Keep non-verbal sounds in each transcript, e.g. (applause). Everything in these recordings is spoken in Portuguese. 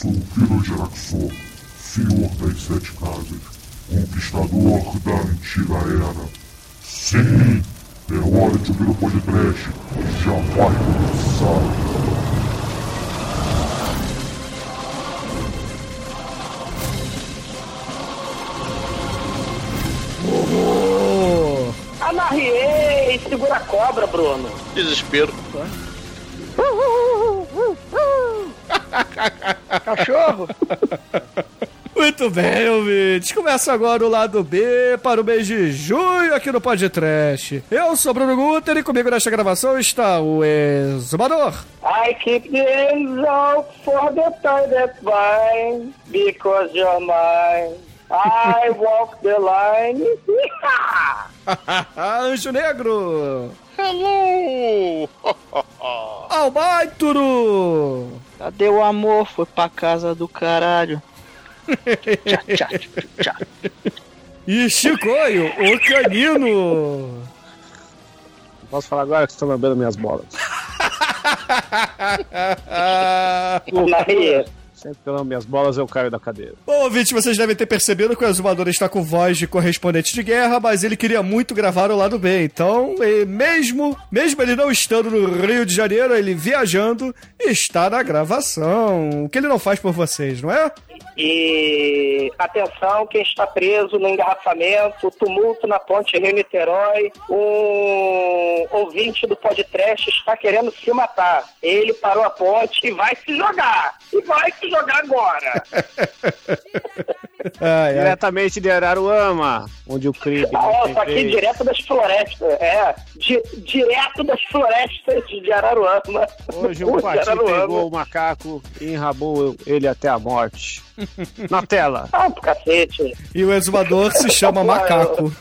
sou o Kiro Geraxor, senhor das sete casas, conquistador da antiga era. Sim, é hora de ouvir o podcast, já vai começar. Oh, Amarriei! Segura a cobra, Bruno. Desespero. (laughs) cachorro! Muito bem, ouvintes. Começa agora o lado B para o mês de junho aqui no Podcast. Eu sou Bruno Guter e comigo nesta gravação está o Exumador. I keep the angel for the time that's mine, because you're mine. I (laughs) walk the line. (laughs) Anjo Negro. Hello! (laughs) Albaituro. Cadê o amor? Foi pra casa do caralho. tchá, tchá, tchá. E (laughs) Chicoio, o canino. Posso falar agora que estou lambendo minhas bolas. (laughs) Amarriei. Sempre que eu lambo minhas bolas, eu caio da cadeira. Bom, ouvinte, vocês devem ter percebido que o Exumador está com voz de correspondente de guerra, mas ele queria muito gravar o lado B. Então, e mesmo, mesmo ele não estando no Rio de Janeiro, ele viajando, está na gravação. O que ele não faz por vocês, não é? E atenção, quem está preso no engarrafamento, tumulto na ponte Rio-Niterói, um ouvinte do podcast está querendo se matar. Ele parou a ponte e vai se jogar. E vai se jogar agora. (laughs) Ai, ai. Diretamente de Araruama, onde o crime. não Ah, aqui vez. direto das florestas. É, di- direto das florestas de Araruama. Hoje De pati pegou o macaco e enrabou ele até a morte. Na tela. Ah, pro cacete. E o exumador se chama Macaco.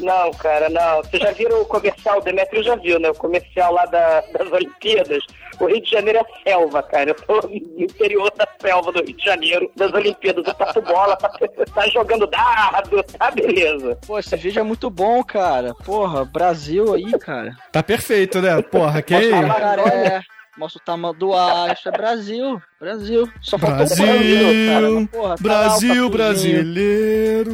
Não, cara, não. Vocês já viram o comercial? O Demetrio já viu, né? O comercial lá da- das Olimpíadas. O Rio de Janeiro é selva, cara. Eu tô no interior da selva do Rio de Janeiro, das Olimpíadas. Eu tato bola, tá, tá jogando dado, tá beleza. Pô, esse vídeo é muito bom, cara. Porra, Brasil aí, cara. Tá perfeito, né? Porra, quem. Jacaré. Mostra o tamanho do ar. Isso é Brasil. Brasil. Só faltou o Brasil, Brasil, cara. Porra, tá Brasil brasileiro.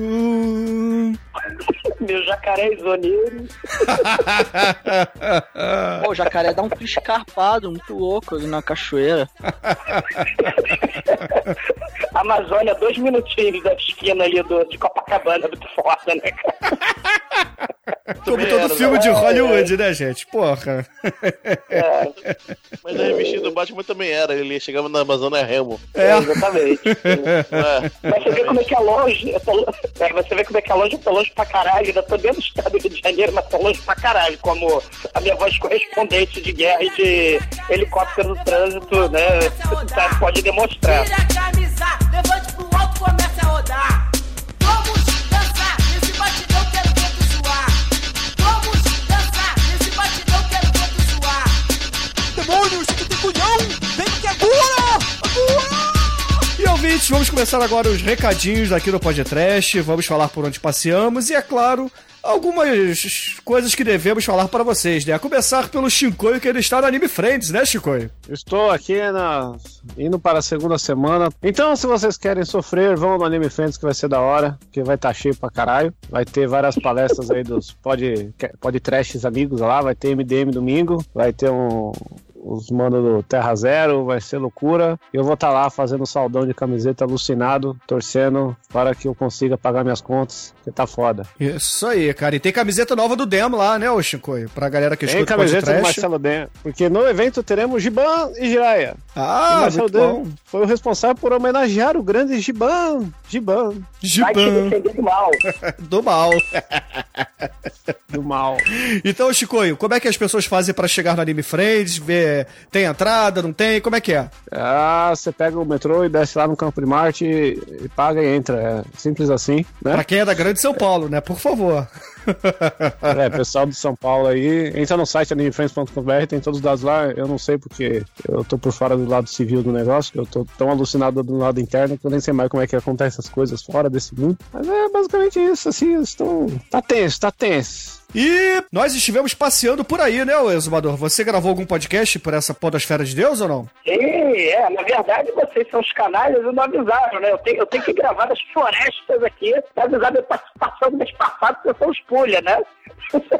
Meu jacaré zoneiro. (laughs) Pô, o jacaré dá um escarpado, muito louco ali na cachoeira. (laughs) Amazônia, dois minutinhos da esquina ali do, de Copacabana, muito foda, né, cara? (laughs) Como todo filme de Hollywood, né, gente? Porra. É, Mas a revistinha do Batman também era. Ele chegava na Amazônia Remo. É. exatamente. É. Mas você vê como é que é longe. Tô, é, você vê como é que é longe, eu tô longe pra caralho. Ainda tô dentro do estado do Rio de Janeiro, mas tô longe pra caralho. Como a minha voz correspondente de guerra e de helicóptero no trânsito, né? tá- pode demonstrar. Tira a camisa, levante pro alto, comece a rodar. Vamos dançar, nesse batidão quero ver tu suar. Vamos dançar, nesse batidão quero ver tu suar. Demônios, tu tem culhão? Vem que é! Agora! Ouvintes, vamos começar agora os recadinhos aqui do Podcast. Vamos falar por onde passeamos e, é claro, algumas coisas que devemos falar para vocês, né? A começar pelo Shinkoio, que ele está no Anime Friends, né, Shinkoio? Estou aqui na... indo para a segunda semana. Então, se vocês querem sofrer, vão no Anime Friends que vai ser da hora, que vai estar cheio pra caralho. Vai ter várias palestras aí dos pod, pod amigos lá, vai ter MDM domingo, vai ter um os manos do Terra Zero, vai ser loucura. Eu vou estar lá fazendo saldão de camiseta alucinado, torcendo para que eu consiga pagar minhas contas, que tá foda. Isso aí, cara. E tem camiseta nova do Demo lá, né, ô Shinkoio? Pra galera que Tem escuta o camiseta do. Marcelo Den, porque no evento teremos Giban e Jiraya. Ah, bom. Den foi o responsável por homenagear o grande Giban. Giban, Vai te Giban defender do mal. (laughs) do mal. (laughs) do mal. Então, Chicoio, como é que as pessoas fazem pra chegar no Anime Friends? Ver, tem entrada, não tem? Como é que é? Ah, você pega o metrô e desce lá no Campo de Marte e, e paga e entra. É simples assim, né? Pra quem é da Grande São Paulo, né? Por favor. É, pessoal de São Paulo aí, entra no site animefriends.com.br, tem todos os dados lá. Eu não sei porque eu tô por fora do lado civil do negócio, eu tô tão alucinado do lado interno que eu nem sei mais como é que acontece as coisas fora desse mundo. Mas é basicamente isso, assim, estou. Tá tenso, tá tenso. E nós estivemos passeando por aí, né, Exumador? Você gravou algum podcast por essa podosfera de Deus ou não? Sim, é, na verdade vocês são os canalhas e não avisaram, né? Eu tenho, eu tenho que gravar das florestas aqui, pra avisar minha participação do mês passado, porque eu sou os pulha, né?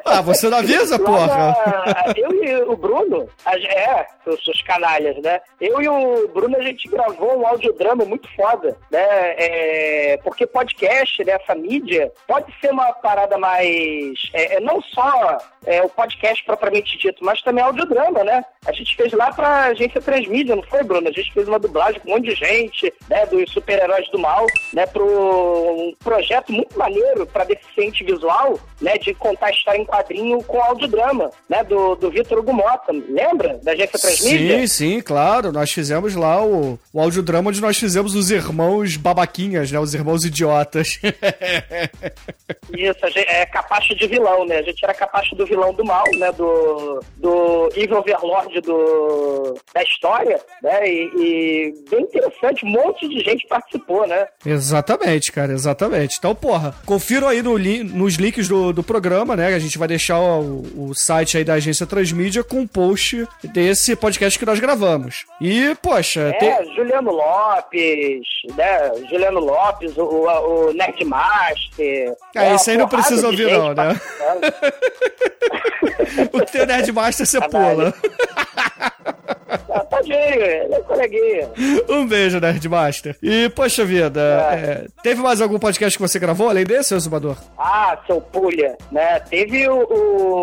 Ah, você não avisa, porra? na- eu e o Bruno, é, os seus canalhas, né? Eu e o Bruno, a gente gravou um audiodrama muito foda, né? É, porque podcast, né? Essa mídia, pode ser uma parada mais. É, é não só é, o podcast propriamente dito, mas também audiodrama, né? A gente fez lá pra agência Transmídia, não foi, Bruno? A gente fez uma dublagem com um monte de gente, né? Dos super-heróis do mal, né? Pro um projeto muito maneiro pra deficiente visual, né? De contar a história em quadrinho com audiodrama, né? Do, do Vitor Hugo Mota. Lembra da agência Transmídia? Sim, sim, claro. Nós fizemos lá o, o audiodrama onde nós fizemos os irmãos babaquinhas, né? Os irmãos idiotas. Isso, a gente, é capacho de vilão, né? A gente era capacho do vilão do mal, né? Do, do Evil Overlord do, da história, né? E, e bem interessante, um monte de gente participou, né? exatamente, cara, exatamente. Então, porra, confiram aí no lin- nos links do, do programa, né? A gente vai deixar o, o site aí da agência Transmídia com um post desse podcast que nós gravamos. E, poxa, tem- É, Juliano Lopes, né? Juliano Lopes, o, o, o Nerdmaster. Ah, É, esse aí não precisa ouvir não, né? (laughs) o teu Nerdmaster você pula. Ele é coleguinha. Um beijo, Nerdmaster. E, poxa vida, é, teve mais algum podcast que você gravou além desse, Exumador? Ah, seu pulha, né? Teve o,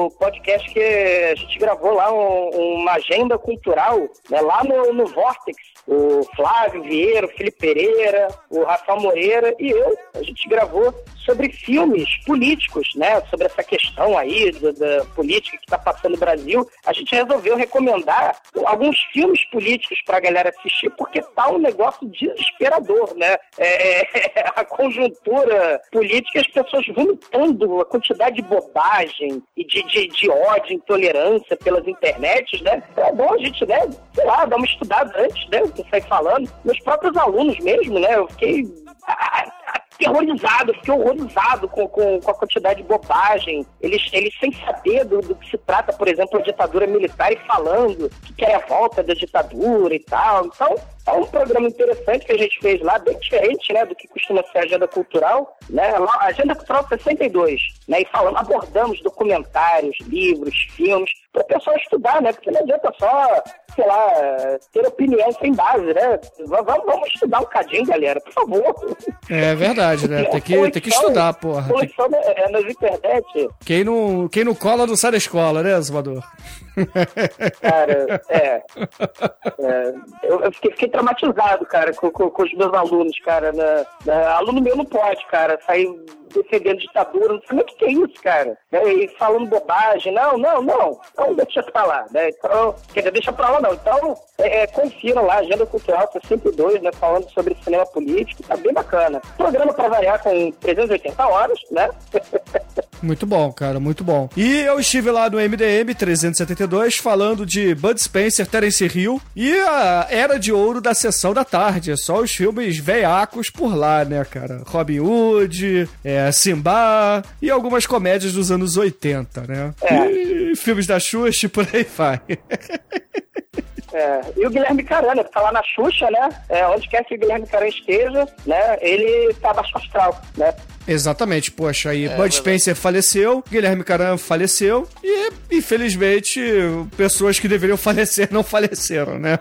o podcast que a gente gravou lá, um- uma agenda cultural, né? Lá no, no Vortex. O Flávio Vieira, o Felipe Pereira, o Rafael Moreira e eu. A gente gravou sobre filmes políticos, né? Sobre essa questão aí do- da política que está passando no Brasil. A gente resolveu recomendar alguns filmes políticos para a galera assistir, porque tá um negócio desesperador, né? É, (laughs) a conjuntura política, as pessoas vomitando a quantidade de bobagem e de, de, de ódio, intolerância pelas internets, né? É bom a gente, né? Sei lá, dar uma estudada antes, né? Sair falando. Meus próprios alunos mesmo, né? Eu fiquei ah, aterrorizado, fiquei horrorizado com, com, com a quantidade de bobagem. Eles, eles sem saber do, do que se trata, por exemplo, a ditadura militar e falando que quer a volta da ditadura e tal. Então, é um programa interessante que a gente fez lá, bem diferente, né, do que costuma ser a agenda cultural, né? Lá, a agenda cultural 62, né? E falando, abordamos documentários, livros, filmes, para o pessoal estudar, né? Porque não adianta só, sei lá, ter opinião sem base, né? Vamos, vamos estudar um cadinho, galera, por favor. É verdade, né? Tem que, tem que estudar, porra. Tem- na- é, nas internet, Quem não, quem não cola não sai da escola, né, Exumador? Cara, é. é, eu, fiquei, fiquei traumatizado, cara, com, com- com os meus alunos, cara. Na, na- aluno meu não pode, cara, sair defendendo ditadura, não sei o que é isso, cara. né, E falando bobagem, não, não, não, então deixa pra lá, né? Então, quer dizer, deixa pra lá não. Então, é, é, confiram lá, Agenda Cultural 62, né? Falando sobre cinema político, tá bem bacana. Programa pra variar com 380 horas, né? (laughs) Muito bom, cara, muito bom. E eu estive lá no MDM 372 falando de Bud Spencer, Terence Hill e a era de ouro da sessão da tarde. Só os filmes veiacos por lá, né, cara? Robin Hood, é, Simba e algumas comédias dos anos 80, né? É. E filmes da Xuxa e por aí vai. (laughs) É, e o Guilherme Carana, que tá lá na Xuxa, né? É, onde quer que o Guilherme Carana esteja, né? Ele tá baixo astral, né? Exatamente, poxa, aí Bud Spencer faleceu, Guilherme Caram faleceu e, infelizmente, pessoas que deveriam (laughs) falecer não faleceram, né?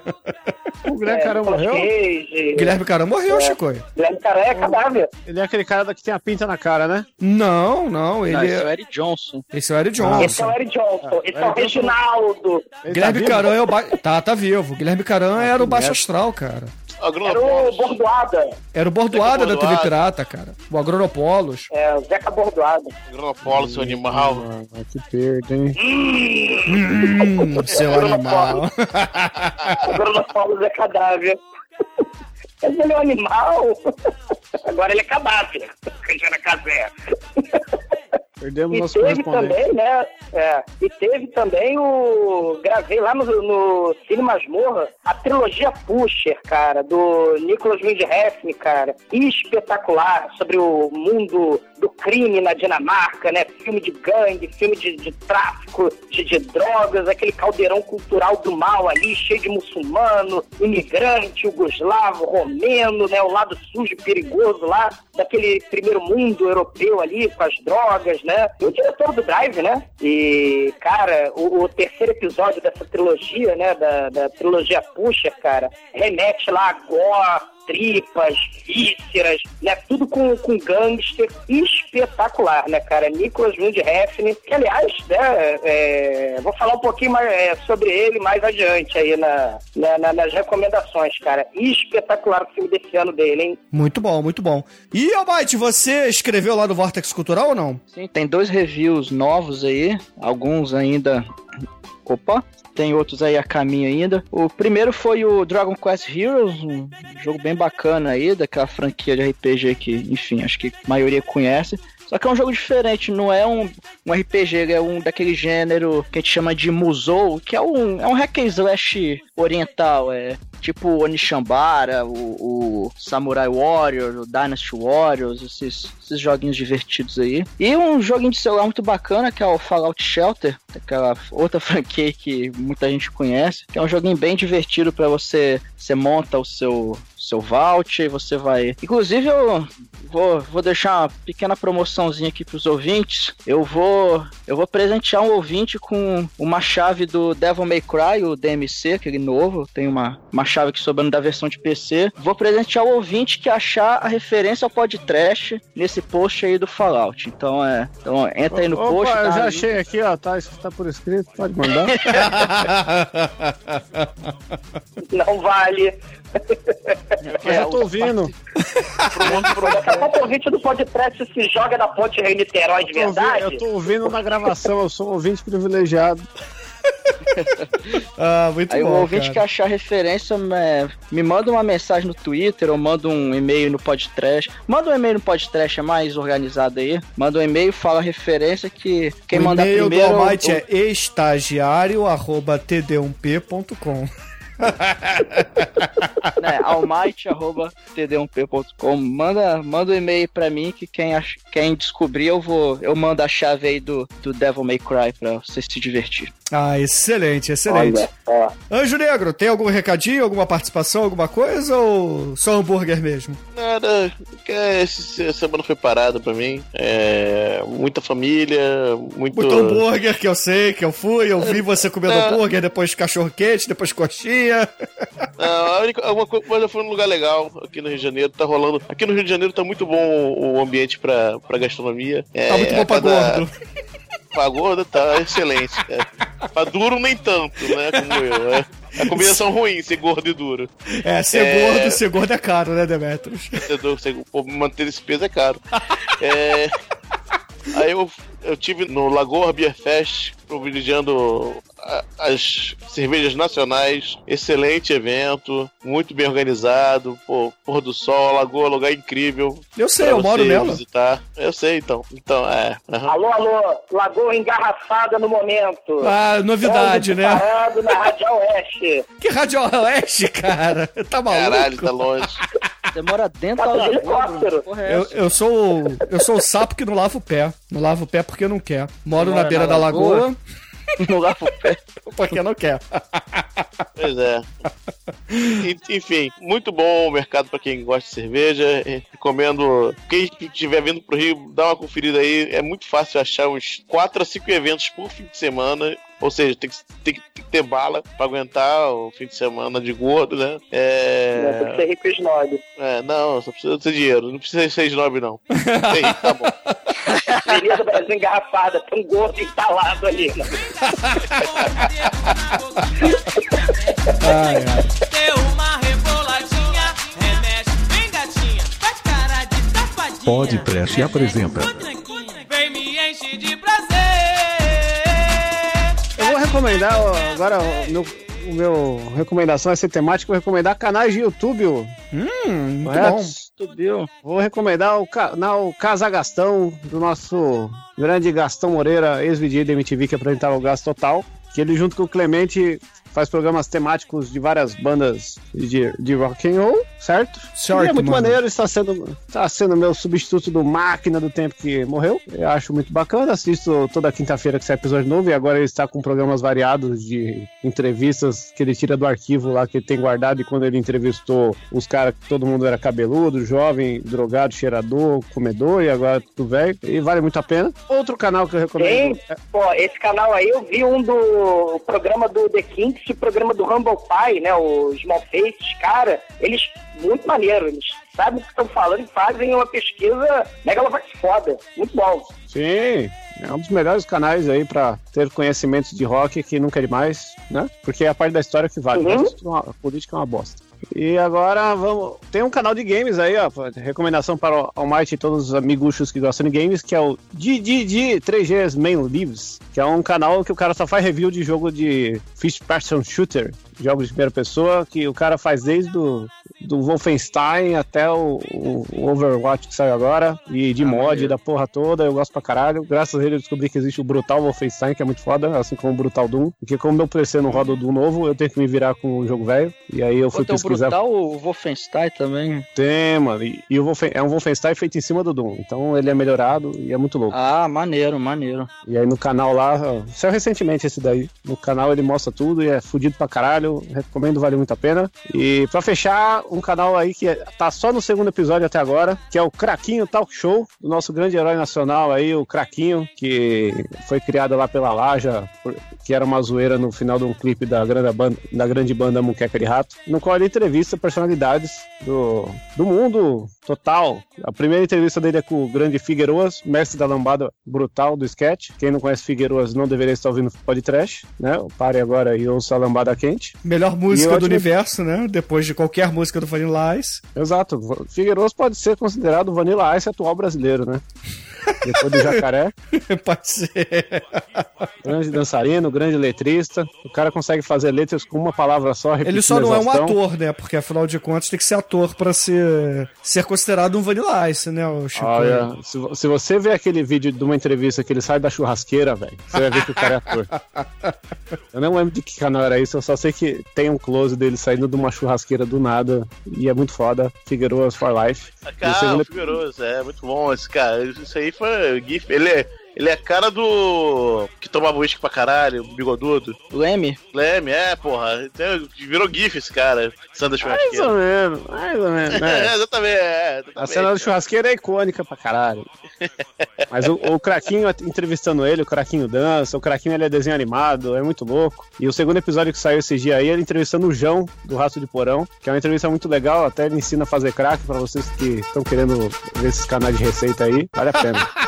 O Guilherme é, Caramba Nicolas morreu? Cage, Guilherme Caram morreu, Chico. Guilherme Carana é cadáver. Ele é aquele cara que tem a pinta na cara, né? Não, não, ele Não, esse é o é... Eric Johnson. Esse é o Eric Esse é o Johnson. Eric Johnson. Esse é o Johnson. Reginaldo. Ele Guilherme tá? Caram é o... Ba... Tá, tá vivo. Guilherme Caram era o baixo astral, cara. Era o. Bordoada. Era o Bordoada da TV Bordoada. Pirata, cara. O Agronopolos. É, o Zeca Bordoada. Agronopolis, seu animal. Mano, que perda, hein? Hum, seu animal. (laughs) Falamos é cadáver. Mas ele é um animal. Agora ele é cadáver. Que já era casé. Perdemos E nosso teve também, né? É, e teve também o. Gravei lá no, no Cine Masmorra a trilogia Pusher, cara, do Nicholas Windhefn, cara. Espetacular, sobre o mundo do crime na Dinamarca, né? Filme de gangue, filme de, de tráfico de, de drogas, aquele caldeirão cultural do mal ali, cheio de muçulmano, imigrante, jugoslavo, romeno, né? O lado sujo perigoso lá daquele primeiro mundo europeu ali com as drogas, né? E o diretor do Drive, né? E, cara, o, o terceiro episódio dessa trilogia, né? Da, da trilogia Pusher, cara, remete lá a gore, tripas, vísceras, né? Tudo com, com gangster espetacular, né, cara? Nicholas Windhefn, que aliás, né, é, vou falar um pouquinho mais é, sobre ele mais adiante aí na, na- na- nas recomendações, cara. Espetacular o filme desse ano dele, hein? Muito bom, muito bom. E, Almighty, você escreveu lá no Vortex Cultural ou não? Sim, tem dois reviews novos aí, alguns ainda. Opa! Tem outros aí a caminho ainda. O primeiro foi o Dragon Quest Heroes, um jogo bem bacana aí, daquela franquia de RPG que, enfim, acho que a maioria conhece. Só que é um jogo diferente, não é um, um RPG, é um daquele gênero que a gente chama de Musou, que é um, é um hack and slash oriental, é tipo Onishambara, o, o Samurai Warrior, o Dynasty Warriors, esses, esses joguinhos divertidos aí. E um joguinho de celular muito bacana, que é o Fallout Shelter, aquela outra (laughs) franquia que muita gente conhece, que é um joguinho bem divertido para você, você monta o seu seu vault, e você vai. Inclusive, eu vou, vou deixar uma pequena promoçãozinha aqui pros ouvintes. Eu vou eu vou presentear um ouvinte com uma chave do Devil May Cry, o DMC, aquele novo. Tem uma, uma chave que sobrando da versão de PC. Vou presentear o ouvinte que achar a referência ao podcast nesse post aí do Fallout. Então é. Então entra aí no Opa, post. eu tá já ali. achei aqui, ó. Tá, isso tá por escrito, pode mandar. (laughs) (laughs) Não vale. (laughs) Eu já tô ouvindo. Daqui a pouco o ouvinte do podcast se joga na ponte Rio Niterói de ouvindo- verdade. eu tô ouvindo na gravação, eu sou um ouvinte privilegiado. (laughs) ah, muito Aí bom. o ouvinte que cara. achar referência, é, me manda uma mensagem no Twitter ou manda um e-mail no podcast. Manda um e-mail no podcast, é mais organizado aí. Manda um e-mail, fala a referência que quem o mandar e-mail primeiro. do Almighty eu- é estagiário.td1p.com. (laughs) né, almighty.td1p.com. Manda, manda um e-mail pra mim que quem, ach- quem descobrir eu vou. Eu mando a chave aí do, do Devil May Cry pra você se divertir. Ah, excelente, excelente. Olha. Anjo Negro, tem algum recadinho, alguma participação, alguma coisa ou só hambúrguer mesmo? Nada, essa semana foi parada pra mim. É, muita família, muito. Muito hambúrguer que eu sei, que eu fui, eu vi você comendo É. hambúrguer, depois cachorro quente, depois coxinha. Não, a única, alguma coisa, mas eu fui num lugar legal aqui no Rio de Janeiro, tá rolando. Aqui no Rio de Janeiro tá muito bom o, ambiente pra, pra gastronomia. É, Tá muito bom pra cada- gordo. Pra gordo tá excelente. É. Pra duro nem tanto, né? Como eu. É. A combinação ruim, ser gordo e duro. É, ser É. gordo, ser gordo é caro, né, Demetrius? Ser- manter esse peso é caro. É, Aí eu, eu tive no Lagoa Beer Fest, privilegiando a- as cervejas nacionais. Excelente evento, muito bem organizado. Pô, pôr do sol, Lagoa, lugar incrível. Eu sei, eu moro nela. visitar. Eu sei, então. Então, é. aham. Alô, alô, Lagoa engarrafada no momento. Ah, novidade, né? Parado na Radial Oeste. (laughs) Que Rádio Oeste, cara? Tá maluco? Caralho, tá longe. (laughs) Demora dentro Passa da. Porra é Eu, eu sou o- eu sou o sapo que não lava o pé. Não lava o pé porque não quer. Moro Mora na beira na da lagoa? lagoa (laughs) Não lava o pé. porque não quer. Pois é. En- Enfim, muito bom o mercado para quem gosta de cerveja. Recomendo. Quem estiver vindo pro Rio, dá uma conferida aí. É muito fácil achar uns 4 a 5 eventos por fim de semana. Ou seja, tem que, tem que- tem que ter bala para aguentar o fim de semana de gordo, né? Né, Tem que É, ser rico e snob. é, não, só precisa ter dinheiro. Não precisa ser snob, não. Tem, tá bom. Avenida Brasil engarrafada, tem um gordo instalado ali. Né? Ai, ai. Deu uma reboladinha, remexe, vem gatinha, faz cara de safadinha. Pode Trash apresenta. Recomendar ó, agora ó, meu, o meu recomendação vai ser temático, vou recomendar canais de YouTube. Hum, muito Correto? bom. Subiu. Vou recomendar o canal Casa Gastão, do nosso grande Gastão Moreira, ex-VD da MTV, que apresentava o Gasto Total. Que ele, junto com o Clemente, faz programas temáticos de várias bandas de, de rock and roll, certo? Certo, e é muito mano. maneiro, está sendo, está sendo meu substituto do Máquina do Tempo que morreu. Eu acho muito bacana, assisto toda quinta-feira que sai episódio novo e agora ele está com programas variados de entrevistas que ele tira do arquivo lá que ele tem guardado e quando ele entrevistou os caras que todo mundo era cabeludo, jovem, drogado, cheirador, comedor e agora tudo velho. E vale muito a pena. Outro canal que eu recomendo. Tem, pô, esse canal aí eu vi um do programa do The Kinks e o programa do Humble Pie, né? O Small Faces, cara, eles muito maneiro, eles sabem o que estão falando e fazem uma pesquisa megalovax foda. Muito bom. Sim, é um dos melhores canais aí pra ter conhecimentos de rock que nunca é demais, né? Porque é a parte da história que vale. Uhum. O resto, A política é uma bosta. E agora vamos. Tem um canal de games aí, ó. Recomendação para o Almighty e todos os amiguchos que gostam de games, que é o DDD 3Gs Main Lives, que é um canal que o cara só faz review de jogo de First Person Shooter, jogos de primeira pessoa, que o cara faz desde do, do Wolfenstein até o, o- Overwatch que saiu agora, e de mod da porra toda, eu gosto pra caralho. Graças a ele eu descobri que existe o Brutal Wolfenstein, que é muito foda, assim como o Brutal Doom, porque como meu PC não roda o Doom novo, eu tenho que me virar com o jogo velho, e aí eu fui Pô, tem o pesquisar. Brutal, o Wolfenstein também. Tem, mano, e, e o Wolfen- é um Wolfenstein feito em cima do Doom, então ele é melhorado e é muito louco. Ah, maneiro, maneiro. E aí no canal lá, saiu recentemente esse daí. No canal ele mostra tudo e é fudido pra caralho. Recomendo, vale muito a pena. E pra fechar, um canal aí que tá só no segundo episódio até agora, que é o Craquinho Talk Show, do nosso grande herói nacional aí, o Craquinho, que foi criado lá pela Laja, que era uma zoeira no final de um clipe da grande banda, da grande banda Muqueca de Rato, no qual ele entrevista personalidades do, do mundo total. A primeira entrevista dele é com o grande Figueiroas, mestre da lambada brutal do sketch. Quem não conhece Figueiroas não deveria estar ouvindo podcast, né? Pare agora e ouça a lambada quente. Melhor música do acho universo, né? Depois de qualquer música do Vanilla Ice. Exato. Figueiroas pode ser considerado o Vanilla Ice atual brasileiro, né? Depois do jacaré, (laughs) Pode ser. grande dançarino, grande letrista. O cara consegue fazer letras com uma palavra só, Ele só não é um ator, né? Porque afinal de contas tem que ser ator pra ser, ser considerado um Vanilla Ice, né? O Chico? Olha, se, se você ver aquele vídeo de uma entrevista que ele sai da churrasqueira, velho, você vai ver que o cara é ator. (laughs) Eu não lembro de que canal era isso, eu só sei que tem um close dele saindo de uma churrasqueira do nada e é muito foda. Figueiredo for Life. O Cara, segundo o Figueiroso, é muito bom esse cara. Isso aí foi GIF. Ele é, ele é a cara do. que tomava uísque pra caralho, bigodudo. Leme? Leme, é, porra. Então, Virou GIF esse cara, Sandra Mais ou Churrasqueira. menos, mais ou menos, (laughs) É, né? exatamente, é. Exatamente. A cena da churrasqueira é icônica pra caralho. (laughs) Mas o, o Craquinho entrevistando ele, o Craquinho dança, o Craquinho ele é desenho animado, é muito louco. E o segundo episódio que saiu esse dia aí, ele entrevistando o João, do Raço de Porão, que é uma entrevista muito legal, até ele ensina a fazer crack pra vocês que estão querendo ver esses canais de receita aí, vale a pena. (laughs)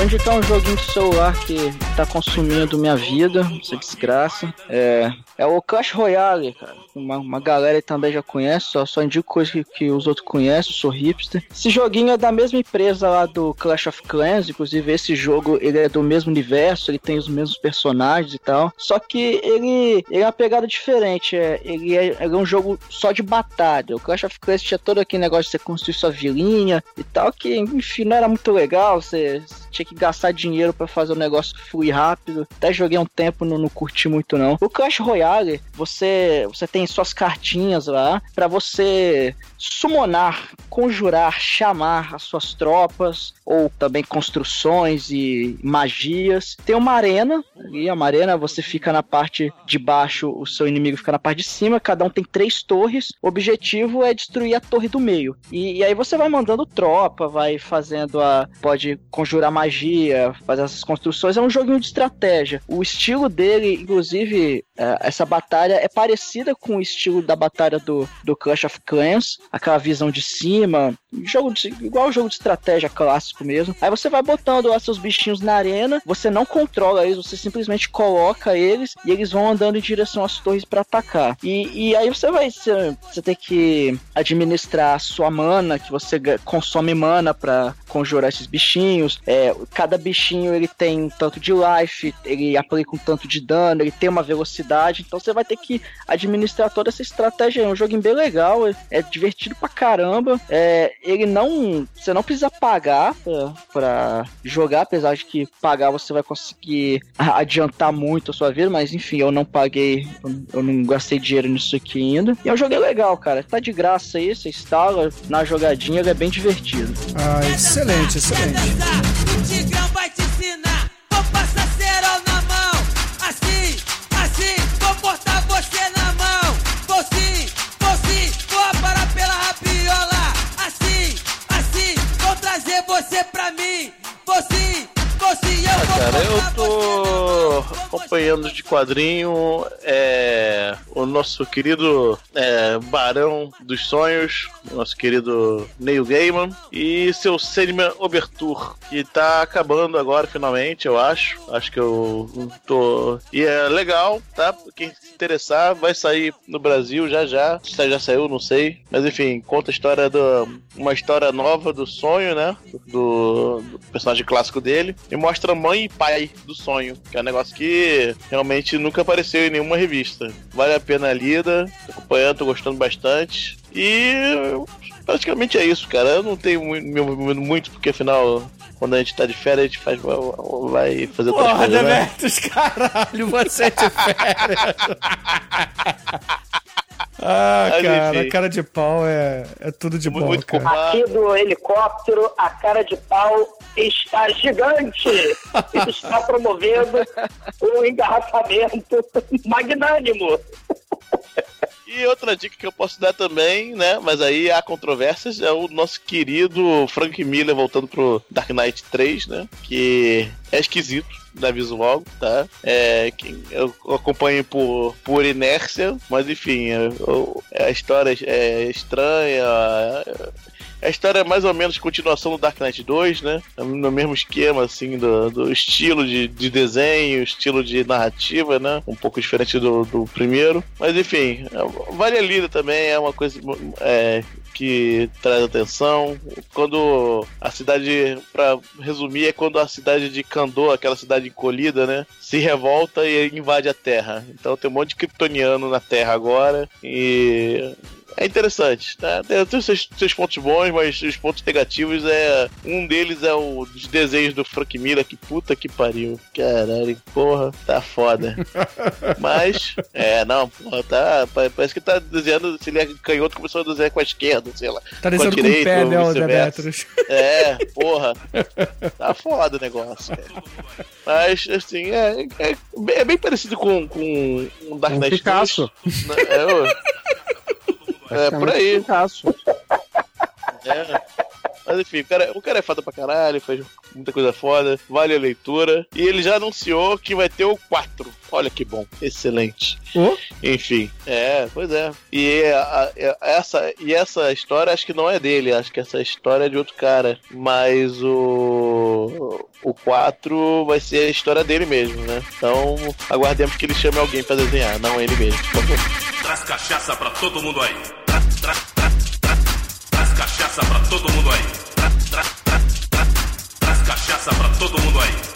vou indicar um joguinho de celular que tá consumindo minha vida, essa desgraça. É, é o Clash Royale, cara. Uma, uma galera também já conhece, só, só indico coisa que, que os outros conhecem, sou hipster. Esse joguinho é da mesma empresa lá do Clash of Clans, inclusive esse jogo ele é do mesmo universo, ele tem os mesmos personagens e tal. Só que ele, ele é uma pegada diferente, é, ele, é, ele é um jogo só de batalha. O Clash of Clans tinha todo aquele negócio de você construir sua vilinha e tal, que enfim não era muito legal, você tinha que gastar dinheiro pra fazer o negócio fluir rápido. Até joguei um tempo, não, não curti muito não. O Clash Royale, você, você tem suas cartinhas lá pra você summonar, conjurar, chamar as suas tropas, ou também construções e magias. Tem uma arena, ali, uma arena você fica na parte de baixo, o seu inimigo fica na parte de cima, cada um tem três torres. O objetivo é destruir a torre do meio. E, e aí você vai mandando tropa, vai fazendo a. pode conjurar magia, fazer essas construções. É um joguinho de estratégia. O estilo dele, inclusive, é, essa batalha é parecida com o estilo da batalha do, do Clash of Clans, aquela visão de cima, jogo de- igual jogo de estratégia clássico mesmo. Aí você vai botando lá seus bichinhos na arena, você não controla eles, você simplesmente coloca eles e eles vão andando em direção às torres pra atacar. E, e aí você vai você, você tem que administrar a sua mana, que você consome mana pra conjurar esses bichinhos. É, cada bichinho ele tem um tanto de life, ele aplica um tanto de dano, ele tem uma velocidade, então você vai ter que administrar toda essa estratégia. É um joguinho bem legal, é, é divertido pra caramba. É, ele não. Você não precisa pagar pra, pra jogar, apesar de que pagar você vai conseguir (laughs) adiantar muito a sua vida, mas enfim, eu não paguei, eu- não gastei dinheiro nisso aqui ainda. E é um jogo legal, cara. Tá de graça aí, você instala na jogadinha, ele é bem divertido. Ah, excelente, excelente. Você pra mim. Vou vou Cara, eu tô acompanhando de quadrinho é, o nosso querido é, Barão dos Sonhos, nosso querido Neil Gaiman, e seu Cinema Oberture, que tá acabando agora finalmente, eu acho. Acho que eu tô. E é legal, tá? Quem se interessar, vai sair no Brasil já já. Se já saiu, não sei. Mas enfim, conta a história do. Uma história nova do sonho, né? Do, do personagem clássico dele. E mostra mãe e pai do sonho. Que é um negócio que realmente nunca apareceu em nenhuma revista. Vale a pena a lida. Tô acompanhando, tô gostando bastante. E praticamente é isso, cara. Eu não tenho me envolvido muito, porque afinal, quando a gente tá de férias, a gente faz, vai fazer outras Porra, coisas, né? Demetrius, caralho, você é de férias. (laughs) ah, Mas, cara, enfim. cara de pau é, é tudo de bom, Muito cara. culpado. Aqui do helicóptero, a cara de pau está gigante. (laughs) está promovendo um engarrafamento magnânimo. E outra dica que eu posso dar também, né? Mas aí há controvérsias, é o nosso querido Frank Miller voltando pro Dark Knight 3, né? Que é esquisito, aviso logo, tá? É, eu acompanho por, por inércia, mas enfim, eu- eu- a história é estranha. A história é mais ou menos continuação do Dark Knight 2, né? No mesmo esquema, assim, do, do estilo de, de desenho, estilo de narrativa, né? Um pouco diferente do, do primeiro. Mas enfim, vale a lida também, é uma coisa é, que traz atenção. Quando a cidade, pra resumir, é quando a cidade de Kandor, aquela cidade encolhida, né? Se revolta e invade a Terra. Então tem um monte de kryptoniano na Terra agora. E é interessante, tá? Tem tem os seus, seus pontos bons, mas os pontos negativos é. Um deles é o dos desenhos do Frank Miller, que puta que pariu. Caralho, porra, tá foda. (laughs) mas, é, não, porra, tá. pa- Parece que tá desenhando, se ele é canhoto, começou a desenhar com a esquerda, sei lá. Tá desenhando com o direita, pé, ou né, o. Demetrius? É, porra. Tá foda o negócio, cara. Mas, assim, é, é, é bem parecido com, com o Dark Um Knight 2, Picasso. né? É, o- é, por aí. É. Mas enfim, o cara, o cara é foda pra caralho, faz muita coisa foda, vale a leitura. E ele já anunciou que vai ter o 4. Olha que bom, excelente. Ô, Enfim, é, pois é. E é a- é- essa, e essa história acho que não é dele, acho que essa história é de outro cara. Mas o. O 4 vai ser a história dele mesmo, né? Então aguardemos que ele chame alguém pra desenhar, não ele mesmo, por favor. Traz cachaça pra todo mundo aí. Tra, tra, tra, tra. Traz cachaça pra todo mundo aí. Tra, tra, tra, tra. Traz cachaça pra todo mundo aí.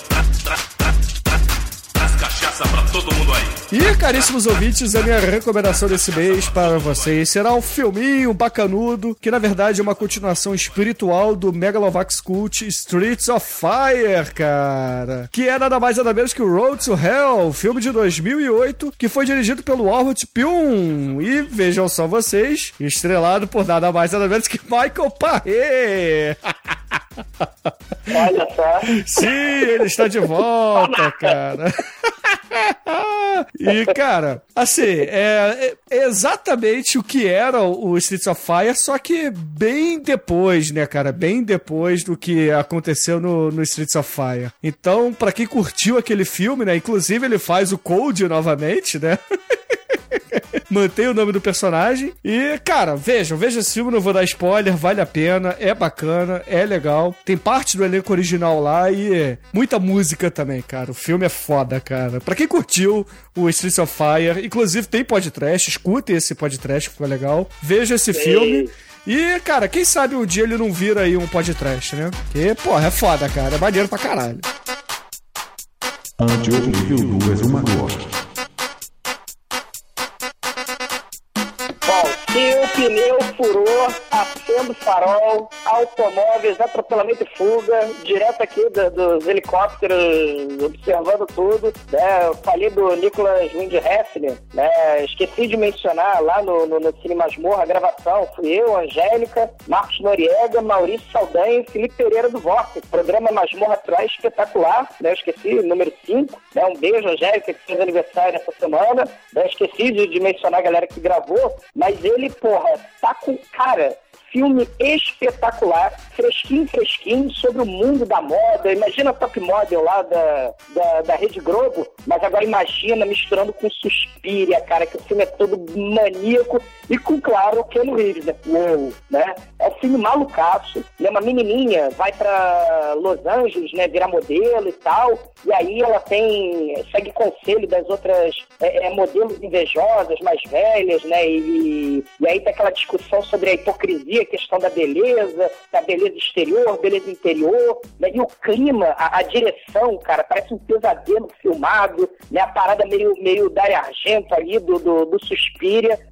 Pra todo mundo aí. E, caríssimos ouvintes, a minha recomendação desse mês para vocês será um filminho bacanudo, que na verdade é uma continuação espiritual do Megalovax Cult Streets of Fire, cara. Que é nada mais nada menos que o Road to Hell, filme de 2008, que foi dirigido pelo Orhut Pyun. E vejam só vocês, estrelado por nada mais nada menos que Michael Paré. Olha só. Sim, ele está de volta, cara. (laughs) (laughs) e, cara, assim, é, é exatamente o que era o Streets of Fire, só que bem depois, né, cara? Bem depois do que aconteceu no, no Streets of Fire. Então, pra quem curtiu aquele filme, né? Inclusive, ele faz o Cold novamente, né? (laughs) Mantém o nome do personagem. E, cara, vejam, vejam esse filme, não vou dar spoiler, vale a pena, é bacana, é legal. Tem parte do elenco original lá e muita música também, cara. O filme é foda, cara. Pra quem curtiu o Streets of Fire, inclusive tem podcast, escutem esse podcast, ficou legal. Veja esse filme. E, cara, quem sabe um dia ele não vira aí um podcast, né? Porque, porra, é foda, cara. É maneiro pra caralho. Anti-Review do Exumador. Bom, se o pneu furou, acendo farol, automóveis, atropelamento e fuga, direto aqui do- dos helicópteros, observando tudo, né? Eu falei do Nicholas Windhefner, né? Esqueci de mencionar lá no, no, no Cine Masmorra, a gravação, fui eu, Angélica, Marcos Noriega, Maurício Saldanha e Felipe Pereira do Vortex. Programa Masmorra Traz espetacular, né? Eu esqueci, número 5, né? Um beijo, Angélica, que fez aniversário essa semana, né? Esqueci de, de mencionar a galera que gravou, mas ele, porra, tá com, cara, filme espetacular, fresquinho, fresquinho, sobre o mundo da moda. Imagina Top Model lá da, da, da Rede Globo, mas agora imagina misturando com Suspiria, cara, que o filme é todo maníaco e com, claro, o Keanu Reeves, né? Uou, né? É um filme malucaço, né? Uma menininha vai pra Los Angeles, né, virar modelo e tal, e aí ela tem, segue conselho das outras é, é, modelos invejosas, mais velhas, né, e, e aí tem aquela discussão sobre a hipocrisia, a questão da beleza, da beleza exterior, beleza interior, né, e o clima, a, a direção, cara, parece um pesadelo filmado, né, a parada meio, meio Dario Argento ali do, do, do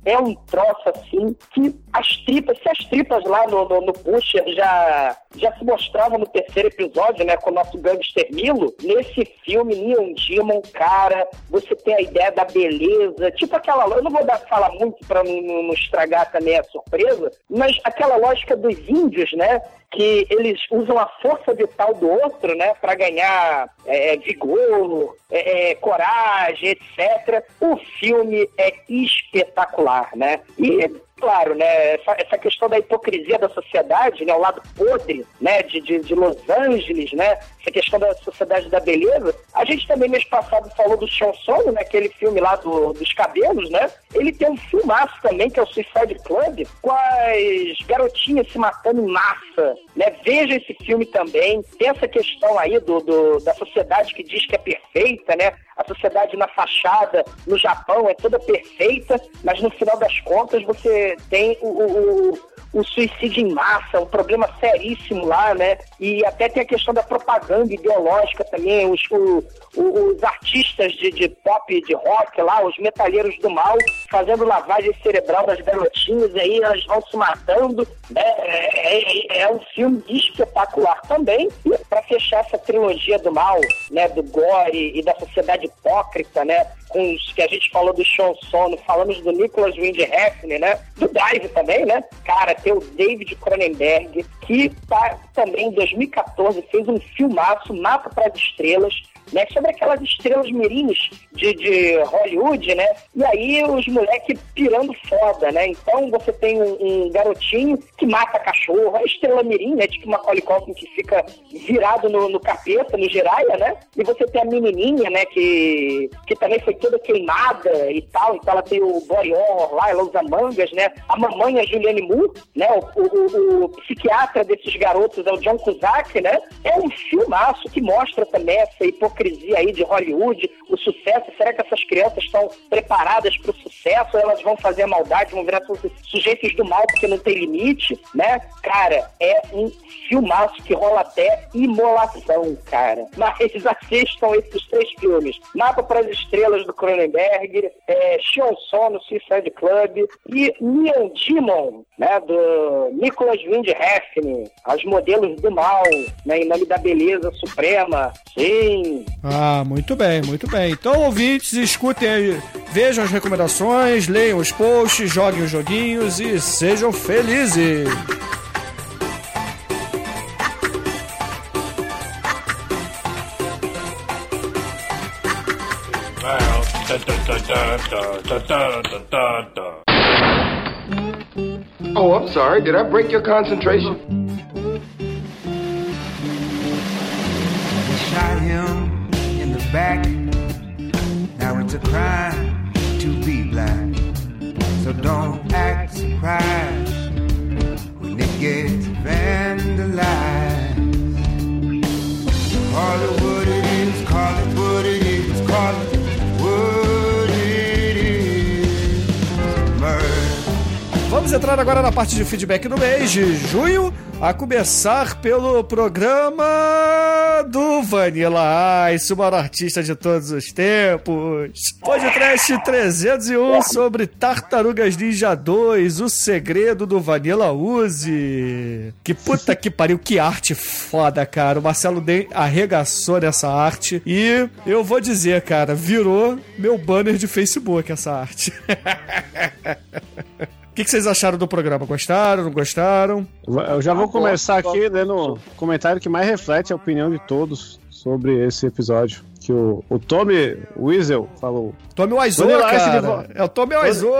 é um troço assim, que as tripas, se as tripas lá no, no, no Pusher já, já se mostravam no terceiro episódio, né, com o nosso gangster Milo, nesse filme, Neon Demon, cara, você tem a ideia da beleza, tipo aquela, eu não vou dar, falar muito pra não, não- não estragar também a surpresa, mas aquela lógica dos índios, né, que eles usam a força vital do outro, né, para ganhar é, vigor, é, é, coragem, etc. O filme é espetacular, né? E claro, né, essa, essa questão da hipocrisia da sociedade, né, o lado podre, né, de, de, de Los Angeles, né, essa questão da sociedade da beleza. A gente também mês passado falou do Sean Solo, né, aquele filme lá do, dos cabelos, né? Ele tem um filmaço também que é o Suicide Club, com as garotinhas se matando em massa, né? Veja esse filme também. Tem essa questão aí do, do- da sociedade que diz que é perfeita, né? A sociedade na fachada no Japão é toda perfeita, mas no final das contas você tem o, o- o- suicídio em massa, um problema seríssimo lá, né? E até tem a questão da propaganda ideológica também, os, o- os artistas de, de pop, de rock lá, os metalheiros do mal, fazendo lavagem cerebral das garotinhas, aí elas vão se matando, né? É, é- é um filme espetacular também. Para fechar essa trilogia do mal, né? Do gore e da sociedade hipócrita, né? Com os que a gente falou do Sean Sono, falamos do Nicholas Windhefner, né? Do Dive também, né? Cara, tem o David Cronenberg, que tá também em 2014 fez um filmaço, Mapa para as Estrelas, né? Sobre aquelas estrelas mirins de, de Hollywood, né? E aí os moleques pirando foda, né? Então você tem um, um garotinho que mata cachorro, a estrela mirim, né? Tipo uma Culkin que fica virado no, no capeta, no giraia, né? E você tem a menininha, né? Que, que também foi toda queimada e tal. Então ela tem o horror lá, ela usa mangas, né? A mamãe é Juliane Moore, né? O, o- o- o psiquiatra desses garotos é o John Cusack, né? É um filmaço que mostra também essa hipocrisia aí de Hollywood, o sucesso. Será que essas crianças estão preparadas para o sucesso? Ou elas vão fazer maldade, vão virar su- sujeitos do mal porque não tem limite, né? Cara, é um filmaço que rola até imolação, cara. (laughs) Mas assistam esses três filmes. Mapa para as Estrelas do Cronenberg, é, Sean Sono, Suicide Club e Neon Demon, né, do Nicholas Windhefner, As Modelos do Mal, né, em nome da beleza suprema. Sim. Ah, muito bem, muito bem. Então, ouvintes, escutem aí, vejam as recomendações, leiam os posts, joguem os joguinhos e sejam felizes. Oh, I'm sorry. Did I break your concentration? Shot him back. Now it's a crime to be black. So don't act surprised when it gets vandalized. Call it what it is, call it what it is, call it Vamos entrar agora na parte de feedback do mês de junho, a começar pelo programa do Vanilla Ice, o maior artista de todos os tempos. Podcast 301 sobre Tartarugas Ninja 2, o segredo do Vanilla Use. Que puta que pariu, que arte foda, cara. O Marcelo Den arregaçou nessa arte e eu vou dizer, cara, virou meu banner de Facebook essa arte. (laughs) O que, que vocês acharam do programa? Gostaram, não gostaram? Eu já vou começar aqui lendo o comentário que mais reflete a opinião de todos sobre esse episódio. Que o, o Tommy Weasel falou. Tommy Wiseau, cara. É o Tommy Wiseau.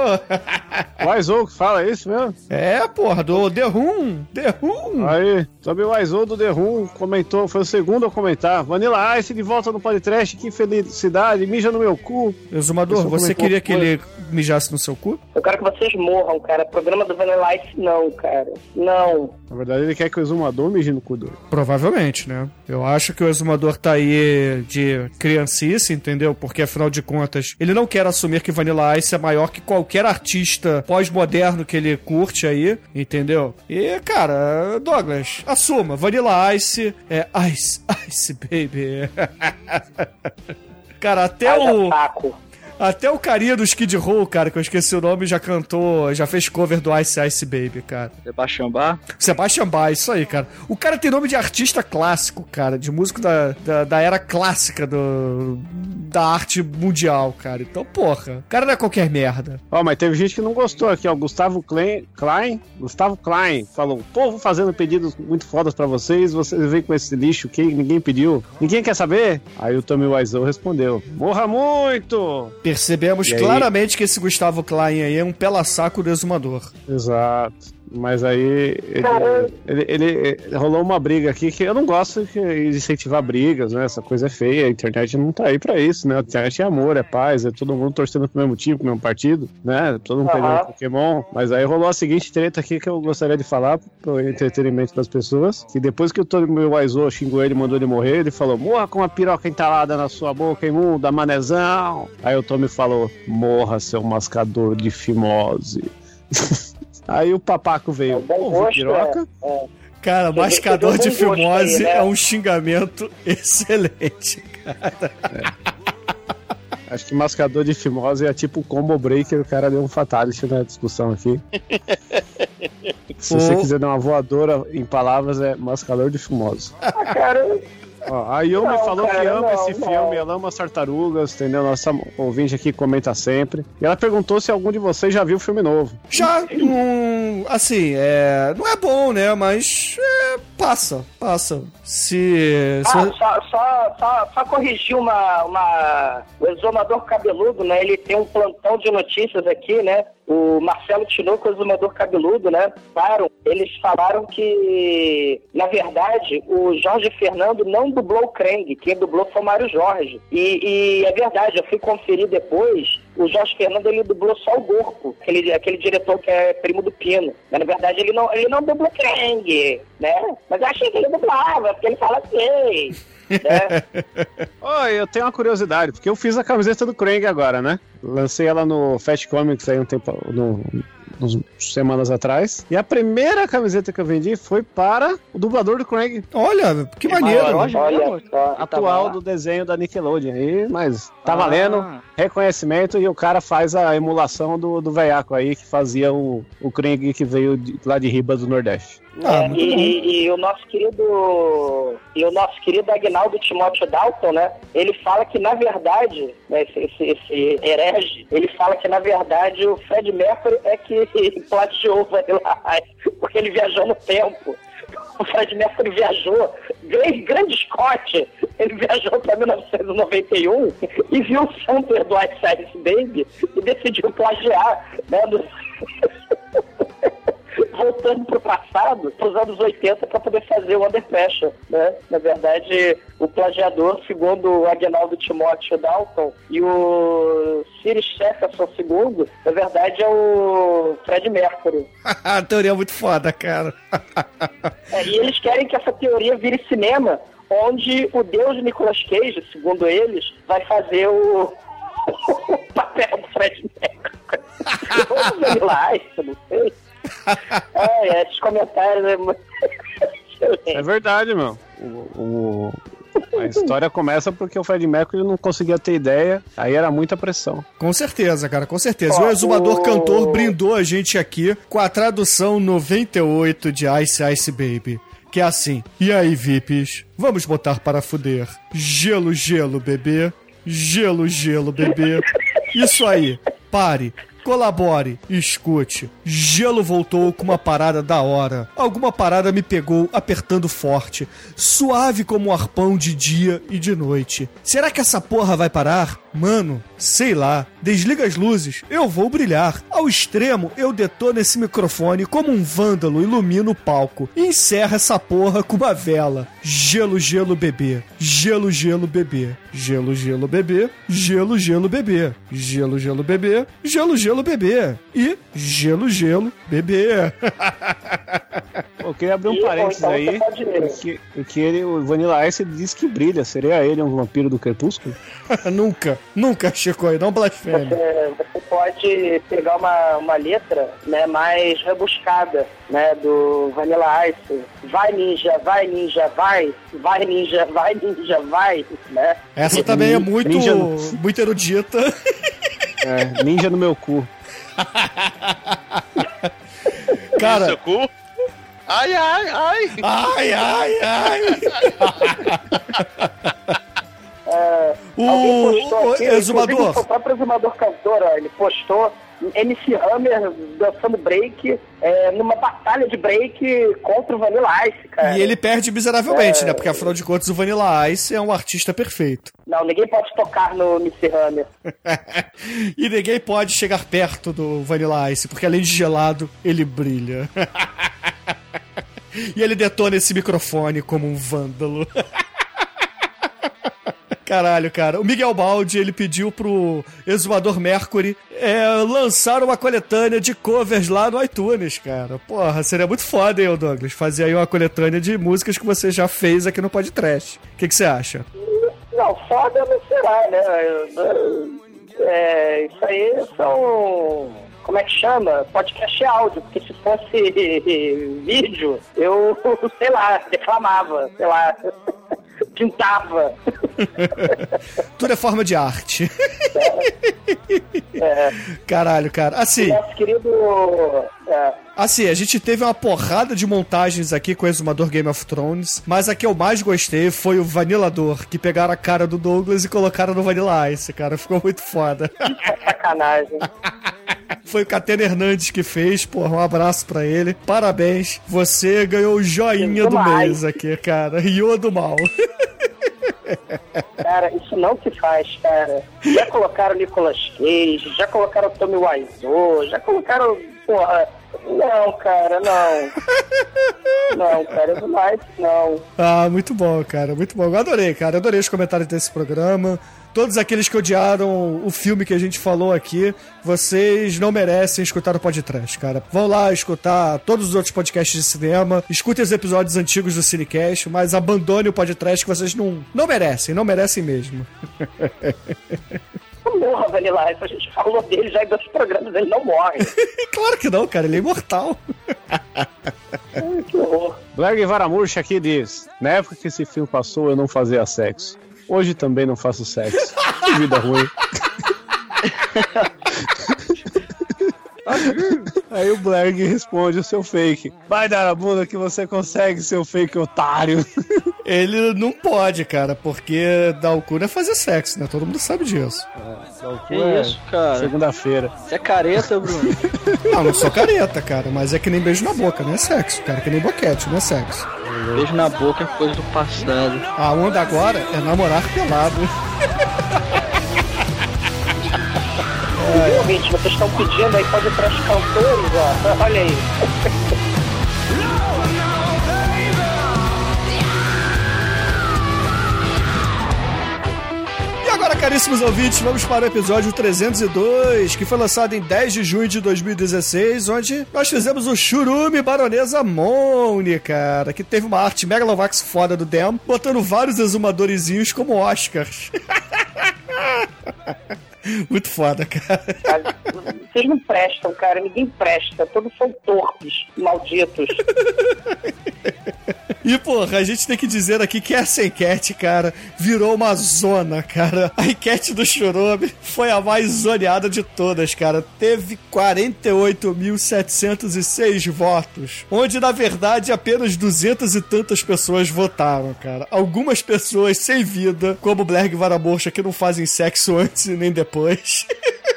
Wiseau que fala isso mesmo? É, porra, do The Room. The Room. Aí, Tommy Wiseau do The Room comentou, foi o segundo a comentar. Vanilla Ice de volta no podcast, que felicidade, mija no meu cu. Exumador, você queria que ele mijasse no seu cu? Eu quero que vocês morram, cara. Programa do Vanilla Ice, não, cara. Não. Na verdade, ele quer que o exumador mije no cu dele. Provavelmente, né? Eu acho que o exumador tá aí de criancice, entendeu? Porque afinal de contas, ele não quer assumir que Vanilla Ice é maior que qualquer artista pós-moderno que ele curte aí, entendeu? E, cara, Douglas, assuma, Vanilla Ice é Ice, Ice Baby. (laughs) cara, até Haja o. Até o carinha do Skid Row, cara, que eu esqueci o nome, já cantou, já fez cover do Ice Ice Baby, cara. Sebastião Bar. Sebastian Bach, isso aí, cara. O cara tem nome de artista clássico, cara, de músico da, da, da era clássica do, da arte mundial, cara. Então, porra, o cara não é qualquer merda. Ó, mas teve gente que não gostou aqui, ó. Gustavo Klein, Klein, Gustavo Klein falou: povo fazendo pedidos muito fodas pra vocês, vocês vêm com esse lixo que ninguém pediu. Ninguém quer saber? Aí o Tommy Wiseau respondeu: Morra muito! Percebemos claramente que esse Gustavo Klein aí é um pela-saco do exumador. Exato. Mas aí ele, ele, ele- rolou uma briga aqui que eu não gosto de incentivar brigas, né? Essa coisa é feia. A internet não tá aí pra isso, né? A internet é amor, é paz, é todo mundo torcendo pro mesmo time, pro mesmo partido, né? Todo mundo Aham. pegando Pokémon. Mas aí rolou a seguinte treta aqui que eu gostaria de falar pro entretenimento das pessoas. Que depois que o Tommy Wiseau xingou ele, mandou ele morrer, ele falou: Morra com uma piroca entalada na sua boca, imunda, manezão. Aí o Tommy falou: Morra, seu mascador de fimose. (laughs) Aí o papaco veio, Bom "Ovo, gosto, piroca? é, é. Cara, Você mascador de fimose aí, né? é um xingamento (laughs) excelente, cara. Acho que mascador de fimose é tipo combo breaker, o cara deu um fatality na discussão aqui. Se você O- quiser dar uma voadora em palavras, é mascador de fimose. Ah, cara, Ó, a Yumi Não, falou que cara, ama não, esse não. filme, ela ama as tartarugas, entendeu? Nossa ouvinte aqui comenta sempre. E ela perguntou se algum de vocês já viu o filme novo. Já, um, assim, é, não é bom, né? Mas é, passa, passa. Se, se- Ah, só, só, só, só corrigir uma, uma. O exumador cabeludo, né? Ele tem um plantão de notícias aqui, né? O Marcelo Tinoco, o exumador cabeludo, né? Claro, eles falaram que, na verdade, o Jorge Fernando não dublou o Krang, quem dublou foi o Mário Jorge. E, e é verdade, eu fui conferir depois, o Jorge Fernando ele dublou só o Gorko, aquele, aquele diretor que é primo do Pino. Mas na verdade ele não, ele não dublou Krang, né? Mas eu achei que ele dublava, porque ele fala assim. né? (laughs) Oi, eu tenho uma curiosidade, porque eu fiz a camiseta do Krang agora, né? Lancei ela no Fast Comics aí um tempo, no, uns semanas atrás. E a primeira camiseta que eu vendi foi para o dublador do Krang. Olha, que maneiro. maior, Jorge Olha. Ah, tava Atual do desenho da Nickelodeon aí, mas tá Ah. valendo reconhecimento e o cara faz a emulação do, do veiaco aí que fazia o, o Krang que veio de- lá de Ribas do Nordeste. Ah, É, e, e- o nosso querido e o nosso querido Agnaldo Timóteo Dalton, né? Ele fala que na verdade, né, esse, esse, esse herege, ele fala que na verdade o Fred Mercury é que (laughs) plagiou o porque ele viajou no tempo. o Fred Mercury viajou, grande, grande Scott, ele viajou para 1991 e viu o Sampler do Ice Ice Baby e decidiu plagiar, né, do- (laughs) voltando pro passado, pros anos 80, para poder fazer o Under Pressure, né? Na verdade, o plagiador, segundo o Agnaldo Timóteo Dalton e o Siri Jefferson II, na verdade é o Fred Mercury. (laughs) A teoria é muito foda, cara. É, e eles querem que essa teoria vire cinema, onde o deus Nicolas Cage, segundo eles, vai fazer o, (laughs) o papel do Fred Mercury. Ou o Vanilla Ice, não sei. É, esses comentários é muito... É verdade, meu. O, o- a história começa porque o Fred Mercury não conseguia ter ideia, aí era muita pressão. Com certeza, cara, com certeza. Ó, o exumador o- cantor brindou a gente aqui com a tradução 98 de Ice Ice Baby. Que é assim: E aí, VIPs? Vamos botar para fuder. Gelo, gelo, bebê. Gelo, gelo, bebê. Isso aí. Pare. Colabore, escute. Gelo voltou com uma parada da hora. Alguma parada me pegou apertando forte, suave como um arpão de dia e de noite. Será que essa porra vai parar? Mano, sei lá. Desliga as luzes, eu vou brilhar. Ao extremo, eu detono esse microfone como um vândalo, ilumino o palco. Encerra essa porra com uma vela. Gelo, gelo, bebê. Gelo, gelo, bebê. Gelo, gelo, bebê. Gelo, gelo, bebê. Gelo, gelo, bebê. Gelo, gelo, bebê. E gelo, gelo, bebê. (laughs) Eu queria abrir um E, parênteses então aí. pode- Porque, porque ele, o Vanilla Ice diz que brilha. Seria ele um vampiro do crepúsculo? (laughs) nunca, nunca, Chico, aí, não blasfeme. Você, você pode pegar uma, uma letra né, mais rebuscada né, do Vanilla Ice. Vai ninja, vai ninja, vai. Vai ninja, vai ninja, vai. Né? Essa também é muito, Ninja- muito erudita. É, ninja no meu cu. (laughs) Cara, Seu cu? Ai, ai, ai. Ai, ai, ai. Alguém o, postou o aqui, exumador. O próprio exumador cantor, ó, ele postou MC Hammer dançando break é, numa batalha de break contra o Vanilla Ice, cara. E ele perde miseravelmente, É. né? Porque afinal de contas o Vanilla Ice é um artista perfeito. Não, ninguém pode tocar no MC Hammer. (laughs) e ninguém pode chegar perto do Vanilla Ice, porque além de gelado, ele brilha. (laughs) e ele detona esse microfone como um vândalo. Caralho, cara. O Miguel Baldi, ele pediu pro Exumador Mercury é, lançar uma coletânea de covers lá no iTunes, cara. Porra, seria muito foda, hein, Douglas? Fazer aí uma coletânea de músicas que você já fez aqui no Podcast. O que que você acha? Não, foda não será, né? É, isso aí são. Como é que chama? Podcast é áudio, porque se fosse vídeo, eu, (laughs) sei lá, reclamava, sei lá, (laughs) pintava. (laughs) Tudo é forma de arte. Caralho, cara. Assim, Nosso querido. É, assim, a gente teve uma porrada de montagens aqui com o Exumador Game of Thrones, mas a que eu mais gostei foi o Vanilador, que pegaram a cara do Douglas e colocaram no Vanilla Ice, cara. Ficou muito foda. sacanagem. Foi o Catena Hernandes que fez, porra, um abraço pra ele. Parabéns, você ganhou o joinha do Demais. mês aqui, cara. Rio do mal. (laughs) Cara, isso não se faz, cara. Já colocaram Nicolas Cage, já colocaram Tommy Wiseau, já colocaram. Porra. Não, cara, não. (laughs) Não, cara, demais, não. Ah, muito bom, cara, muito bom. Eu adorei, cara. Adorei os comentários desse programa. Todos aqueles que odiaram o filme que a gente falou aqui, vocês não merecem escutar o podcast, cara. Vão lá escutar todos os outros podcasts de cinema, escutem os episódios antigos do Cinecast, mas abandone o podcast que vocês não, não merecem, não merecem mesmo. Não (laughs) morra, Vanilla Ice. A gente falou dele já em dois programas, ele não morre. (laughs) claro que não, cara, ele é imortal. Ai, que horror. Blair Guevara Murcha aqui diz: Na época que esse filme passou, eu não fazia sexo. Hoje também não faço sexo. Vida ruim. (laughs) (laughs) Aí o Blerg responde o seu fake. Vai dar a bunda que você consegue, seu fake otário. (laughs) Ele não pode, cara, porque dar o cu não é fazer sexo, né? Todo mundo sabe disso. Que isso, cara? Segunda-feira. Você é careta, Bruno? (laughs) Não, não sou careta, cara, mas é que nem beijo na boca, não é sexo, cara, que nem boquete, não é sexo. Beijo na boca é coisa do passado. A onda agora é namorar pelado. Os ouvintes, vocês estão pedindo aí, pode ir para os cantores, ó. (laughs) Olha aí. E agora, caríssimos ouvintes, vamos para o episódio 302, que foi lançado em 10 de junho de 2016, onde nós fizemos o Churume Baronesa Mone, cara, que teve uma arte megalovax foda do Dem, botando vários exumadorzinhos como Oscars. (laughs) Muito foda, cara. Vocês não prestam, cara. Ninguém presta. Todos são torpes, malditos. E, porra, a gente tem que dizer aqui que essa enquete, cara, virou uma zona, cara. A enquete do Churume foi a mais zoneada de todas, cara. Teve 48.706 votos, onde, na verdade, apenas 200 e tantas pessoas votaram, cara. Algumas pessoas sem vida, como Blerg Varaborcha, que não fazem sexo antes e nem depois. depois. (laughs)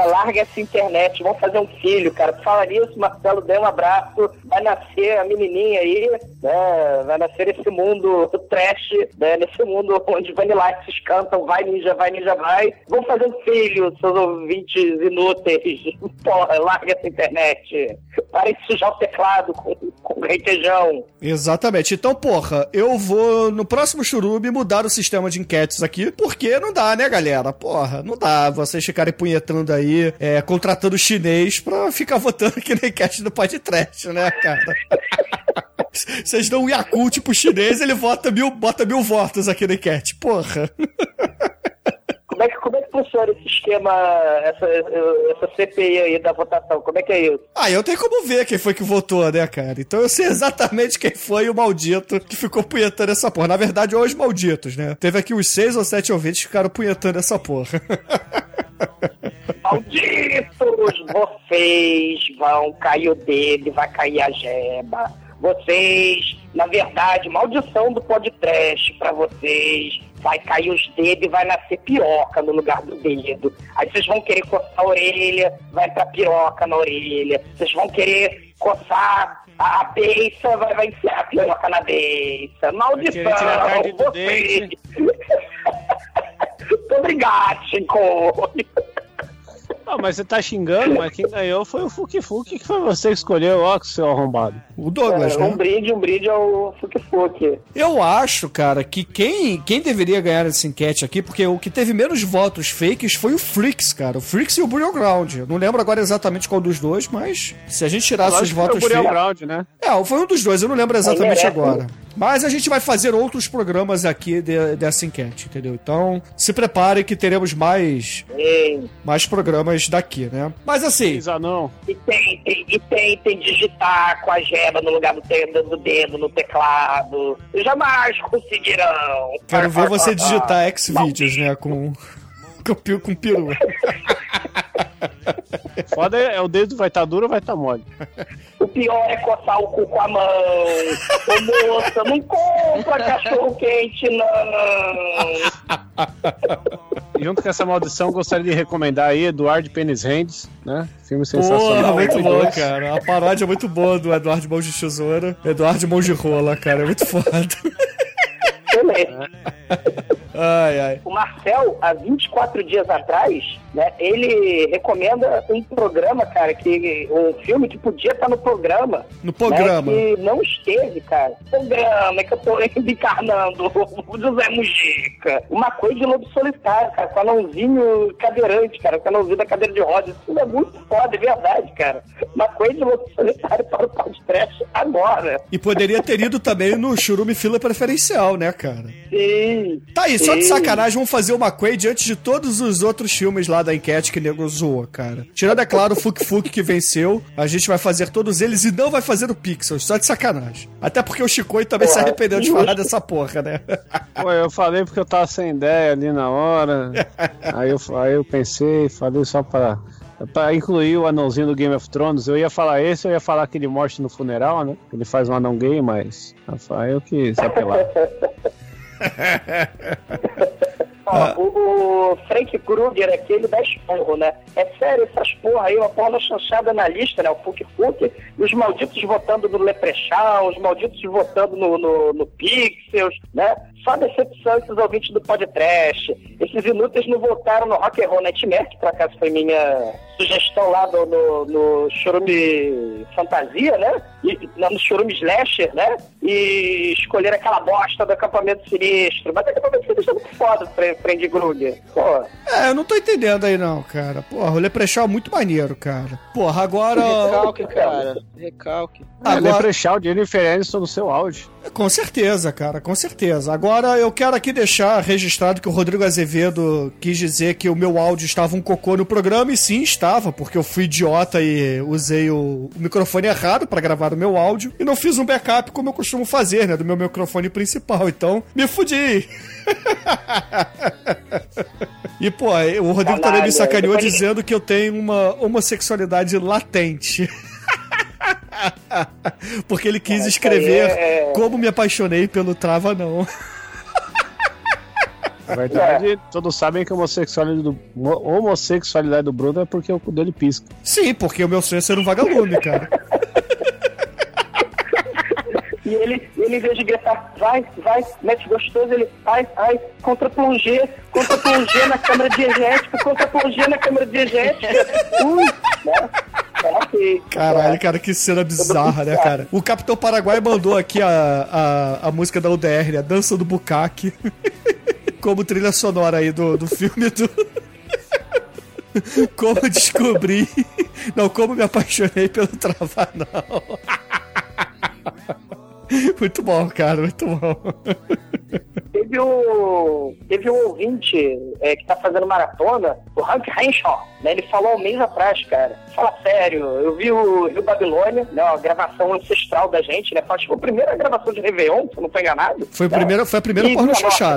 Cara, larga essa internet, vamos fazer um filho, cara. Fala nisso, Marcelo, dê um abraço. Vai nascer a menininha aí, né? Vai nascer esse mundo trash, né? Nesse mundo onde Vanilla Ices cantam Vai Ninja, Vai Ninja, Vai. Vamos fazer um filho, seus ouvintes inúteis. (laughs) Porra, larga essa internet. Parem de sujar o teclado com, com requeijão. Exatamente. Então, porra, eu vou no próximo Churume mudar o sistema de enquetes aqui, porque não dá, né, galera? Porra, não dá vocês ficarem punhetando aí, é, contratando chinês pra ficar votando aqui na enquete do podcast, né, cara? (laughs) Vocês dão um Yakult pro chinês, ele vota mil, bota mil votos aqui na enquete. Porra. Como é, que, como é que funciona esse esquema, essa, essa CPI aí da votação? Como é que é isso? Ah, eu tenho como ver quem foi que votou, né, cara? Então eu sei exatamente quem foi o maldito que ficou punhetando essa porra. Na verdade, hoje malditos, né? Teve aqui uns seis ou sete ouvintes que ficaram punhetando essa porra. (laughs) Malditos! Vocês vão cair o dedo e vai cair a geba. Vocês, na verdade, maldição do podcast pra vocês. Vai cair os dedos e vai nascer piroca no lugar do dedo. Aí vocês vão querer coçar a orelha, vai pra piroca na orelha. Vocês vão querer coçar a beiça, vai, vai enfiar a piroca na beiça. Maldição! vocês. Muito (laughs) obrigado, Chico. Não, mas você tá xingando, mas quem ganhou foi o Fuki Fuki, que foi você que escolheu, ó, seu arrombado. O Douglas, É, né? um brinde, um brinde ao Fuki Fuki. Eu acho, cara, que quem, quem deveria ganhar essa enquete aqui, porque o que teve menos votos fakes foi o Freaks, cara. O Freaks e o Burial Ground. Eu não lembro agora exatamente qual dos dois, mas se a gente tirasse os votos o Burial fakes. Ground, né? É, foi um dos dois, eu não lembro exatamente merece, agora. Mas a gente vai fazer outros programas aqui de- dessa enquete, entendeu? Então, se prepare que teremos mais, mais programas daqui, né? Mas assim, não. E tem, tem, e tem, tem digitar com a no lugar do dedo, do dedo no teclado. Jamais conseguirão. quero ver você (laughs) digitar Xvideos, né? Com, com, com peru. (laughs) (laughs) Foda é, é o dedo vai estar duro ou vai estar mole. O pior é coçar o cu com a mão. Ô moça, não compra cachorro quente, não. Junto com essa maldição, gostaria de recomendar aí Eduardo Penis Hands, né? Filme sensacional. Porra, muito bom, cara. A paródia é muito boa do Eduardo Mão de Tesoura. Eduardo Mão de Rola, cara. É muito foda. Ai, ai. O Marcel, há 24 dias atrás, né, ele recomenda um programa, cara, que um filme que podia estar no programa. No programa. Né, que não esteve, cara. Programa que eu tô (laughs) encarnando o José Mujica. Uma coisa de lobo solitário, cara, com anãozinho cadeirante, cara, com anãozinho da cadeira de rodas. Isso é muito foda, é verdade, cara. Uma coisa de lobo solitário para o podcast agora. E poderia ter ido também no Churume Fila Preferencial, né, cara? Sim. Tá aí, só de sim. sacanagem, vamos fazer uma Quay diante de todos os outros filmes lá da enquete que o nego zoa, cara. Tirando, é claro, o Fuk Fuk que venceu, a gente vai fazer todos eles e não vai fazer o Pixels, só de sacanagem. Até porque o Chicoi também se arrependeu de falar dessa porra, né? Pô, eu falei porque eu tava sem ideia ali na hora. aí, eu, aí eu pensei, falei só pra Pra incluir o anãozinho do Game of Thrones, eu ia falar esse, eu ia falar aquele morte no funeral, né? Ele faz um anão gay, mas Rafael que se apelar. (laughs) Ó, o, o Frank Kruger aqui, ele dá esporro, né? É sério, essas porra aí, uma porra chanchada na lista, né? O Fuk Fuk, os malditos votando no Leprechaun, os malditos votando no, no, no Pixels, né? Só decepção esses ouvintes do podcast. Esses inúteis não votaram no Rock and Roll Nightmare, que por acaso foi minha sugestão lá no, no, no Chorume Fantasia, né? E, não, no Chorume Slasher, né? E escolheram aquela bosta do acampamento sinistro. Mas o acampamento sinistro é muito foda, Fre- Friend Gruger. Pô, É, eu não tô entendendo aí não, cara. Porra, o Leprechaun é muito maneiro, cara. Porra, agora... Recalque, cara. Recalque. Ah, Agora- Leprechaun, Jennifer Aniston no seu áudio. Com certeza, cara, com certeza. Agora eu quero aqui deixar registrado que o Rodrigo Azevedo quis dizer que o meu áudio estava um cocô no programa, e sim, estava, porque eu fui idiota e usei o, microfone errado para gravar o meu áudio e não fiz um backup como eu costumo fazer, né, do meu microfone principal. Então, me fudi. (laughs) e, pô, o Rodrigo também me sacaneou dizendo que eu tenho uma homossexualidade latente. (laughs) Porque ele quis escrever é- como me apaixonei pelo Trava Não. Na verdade, todos sabem que a homossexualidade do, mo- homossexualidade do Bruno é porque o cu dele pisca. Sim, porque o meu sonho é ser um vagalume, cara. (laughs) E ele, ele, em vez de gritar, vai, vai, mete gostoso, ele, ai, ai, contra plongê, contra plongê na câmara diegética, contra plongê na câmara diegética. (laughs) Ui, né? É, ok. Caralho, cara, que cena bizarra, né, cara? O Capitão Paraguai mandou aqui a, a, a música da UDR, a Dança do Bucaque, (laughs) como trilha sonora aí do, do filme do. (laughs) Como descobri. Não, como me apaixonei pelo Travanão. (laughs) Muito bom, cara, muito bom. Teve um, teve um ouvinte é, que tá fazendo maratona, o Hank Henshaw, né? Ele falou um mês atrás, cara. Fala sério, eu vi o Rio Babilônia, né? Uma gravação ancestral da gente, né? Acho que foi a primeira gravação de Réveillon, se eu não tô enganado. Foi, o né? primeiro, foi a primeira E,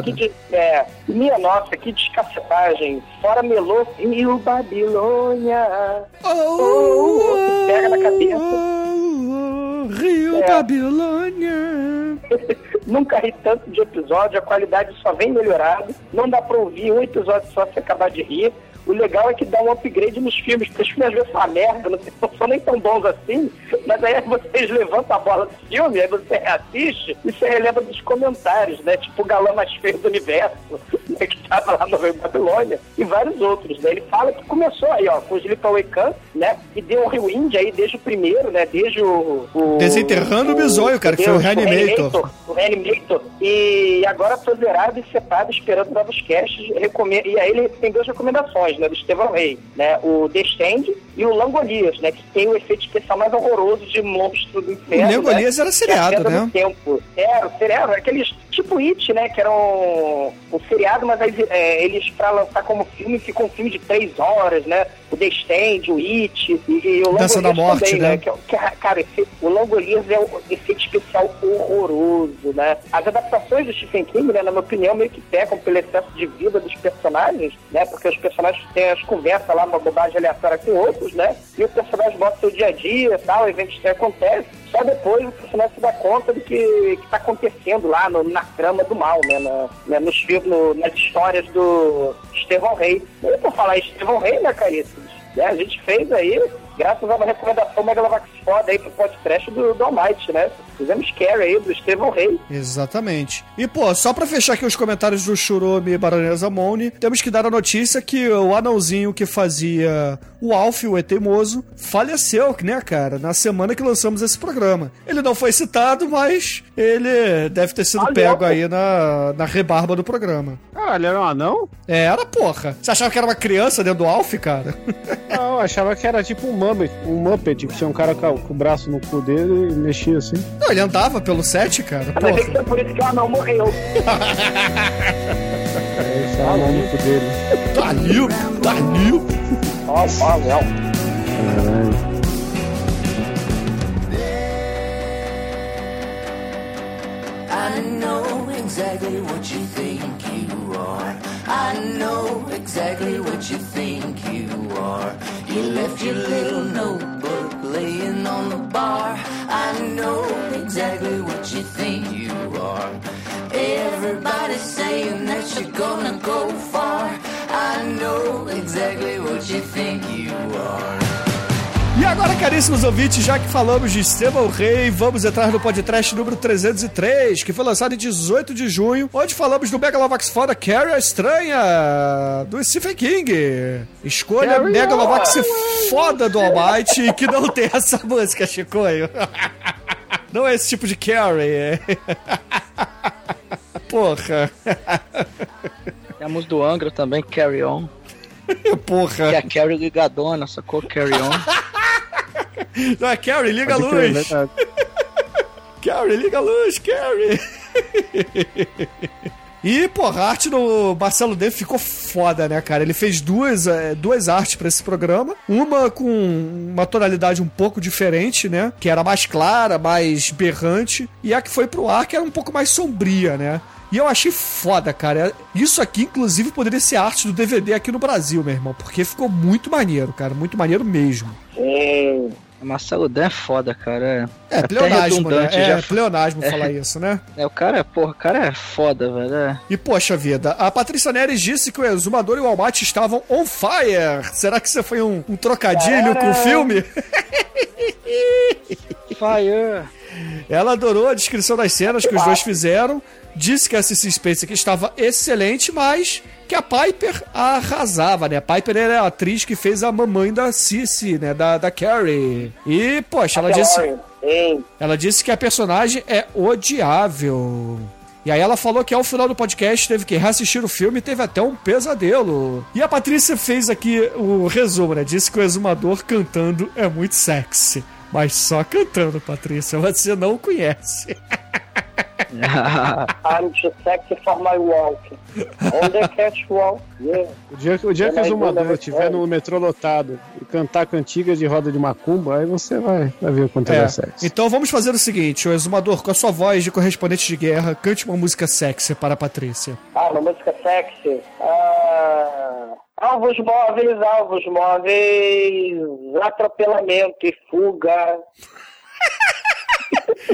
que de- é, minha nossa, que descacetagem. Fora melô, Rio Babilônia. Oh, que pega na cabeça. Rio É. Babilônia. (laughs) Nunca ri tanto de episódio, a qualidade só vem melhorando. Não dá pra ouvir um episódio só se acabar de rir. O legal é que dá um upgrade nos filmes, porque os filmes às vezes são uma merda, (laughs) não são nem tão bons assim, mas aí vocês levantam a bola do filme, aí você reassiste e você relembra dos comentários, né? Tipo o galã mais feio do universo, (laughs) né? que tava lá no Rio Babilônia, e vários outros, né? Ele fala que começou aí, ó, com o Sleepaway Camp, né? E deu um rewind aí desde o primeiro, né? Desde o... o Desenterrando o bisonho, cara, que foi o Deus, Reanimator. o Reanimator. E agora tô zerado e setado, esperando novos casts. E aí ele tem duas recomendações, né? Do Estevão Rey, né? O The Stand e o Langolias, né? Que tem o efeito especial mais horroroso de monstro do inferno. O Langolias né? era seriado, é né? Tempo. Era, o seriado, aqueles tipo It, né? Que era um, um seriado, mas aí, é, eles, pra lançar como filme, ficou um filme de três horas, né? O The Stand, o It e, e o Dança da Morte, também, né? Que, é que, cara, esse, o Langolias é um efeito especial horroroso, né? As adaptações do Stephen King, né, na minha opinião, meio que pecam pelo excesso de vida dos personagens, né? Porque os personagens têm as conversas lá, uma bobagem aleatória com outros, né? E o personagem mostra seu dia a dia tal, eventos que acontecem. Só depois o personagem se dá conta do que, que tá acontecendo lá no- na trama do mal, né? Na, né, nos filmes, no- nas histórias do Estevão Rei. E por falar Estevão Rei, né, caríssimos? né, a gente fez aí, graças a uma recomendação Megalovax foda aí pro podcast do, do Almighty, né? Fizemos Scary aí do Estevão Rei. Exatamente. E, pô, só pra fechar aqui os comentários do Churume e Baronesa Mone, temos que dar a notícia que o anãozinho que fazia o Alf, o Eteimoso, faleceu, né, cara, na semana que lançamos esse programa. Ele não foi citado, mas ele deve ter sido Ah, pego aí na, na rebarba do programa. Caralho, era um anão? É, era porra. Você achava que era uma criança dentro do Alf, cara? Não, eu achava que era tipo um Muppet, um Muppet, que tinha um cara com, o braço no cu dele e mexia assim. Não, ele andava pelo set, cara. Mas é que Porra. foi por isso que o anão morreu. Aí (laughs) esse anão no cu dele. Daniel, Daniel. Ó, ó, não. Caralho. I know exactly what you think you are. I know exactly what you think You left your little notebook laying on the bar. I know exactly what you think you are. Everybody's saying that you're gonna go far. I know exactly what you think you are. Agora, caríssimos ouvintes, já que falamos de Estevão Rei, vamos entrar no podcast número 303, que foi lançado em 18 de junho, onde falamos do Megalovax foda Carrie a Estranha, do Stephen King. Escolha Carrie Megalovax on. foda do Almighty, que não tem essa música, Chicoio. Não é esse tipo de Carrie. é. Porra. Temos do Angra também, Carry On. Porra. Que é a Carrie ligadona, sacou? Carry On. Não é Carrie, liga a Pode crer, luz. verdade. (laughs) Carrie, liga a luz, Carrie. E, porra, a arte do Marcelo Deve ficou foda, né, cara? Ele fez duas, eh, duas artes pra esse programa. Uma com uma tonalidade um pouco diferente, né? Que era mais clara, mais berrante. E a que foi pro ar, que era um pouco mais sombria, né? E eu achei foda, cara. Isso aqui, inclusive, poderia ser arte do DVD aqui no Brasil, meu irmão. Porque ficou muito maneiro, cara. Muito maneiro mesmo. Marcelo Dan é foda, cara. É, Até pleonasmo, né? É, já. pleonasmo É. falar isso, né? (laughs) É, o cara, porra, o cara é foda, velho. é. E poxa vida, a Patrícia Neres disse que o Exumador e o Almaty estavam on fire. Será que isso foi um, um trocadilho com o filme? (laughs) Fire. Ela adorou a descrição das cenas que os dois fizeram. Disse que a Cissy Space aqui estava excelente, mas que a Piper arrasava, né? A Piper era a atriz que fez a mamãe da Cissy, né? Da, da Carrie. E, poxa, ela disse. Ela disse que a personagem é odiável. E aí ela falou que ao final do podcast teve que reassistir o filme e teve até um pesadelo. E a Patrícia fez aqui o resumo, né? Disse que o exumador cantando é muito sexy. Mas só cantando, Patrícia, você não conhece. (laughs) I'm too sexy for my walk. On the catwalk. Yeah. O dia, que- o dia que o ainda estiver no metrô lotado e cantar cantigas de roda de macumba, aí você vai, vai ver o quanto É. é sexy. Então vamos fazer o seguinte, o exumador, com a sua voz de correspondente de guerra, cante uma música sexy para a Patrícia. Ah, uma música sexy. Ah, alvos móveis, alvos móveis, atropelamento e fuga. (laughs)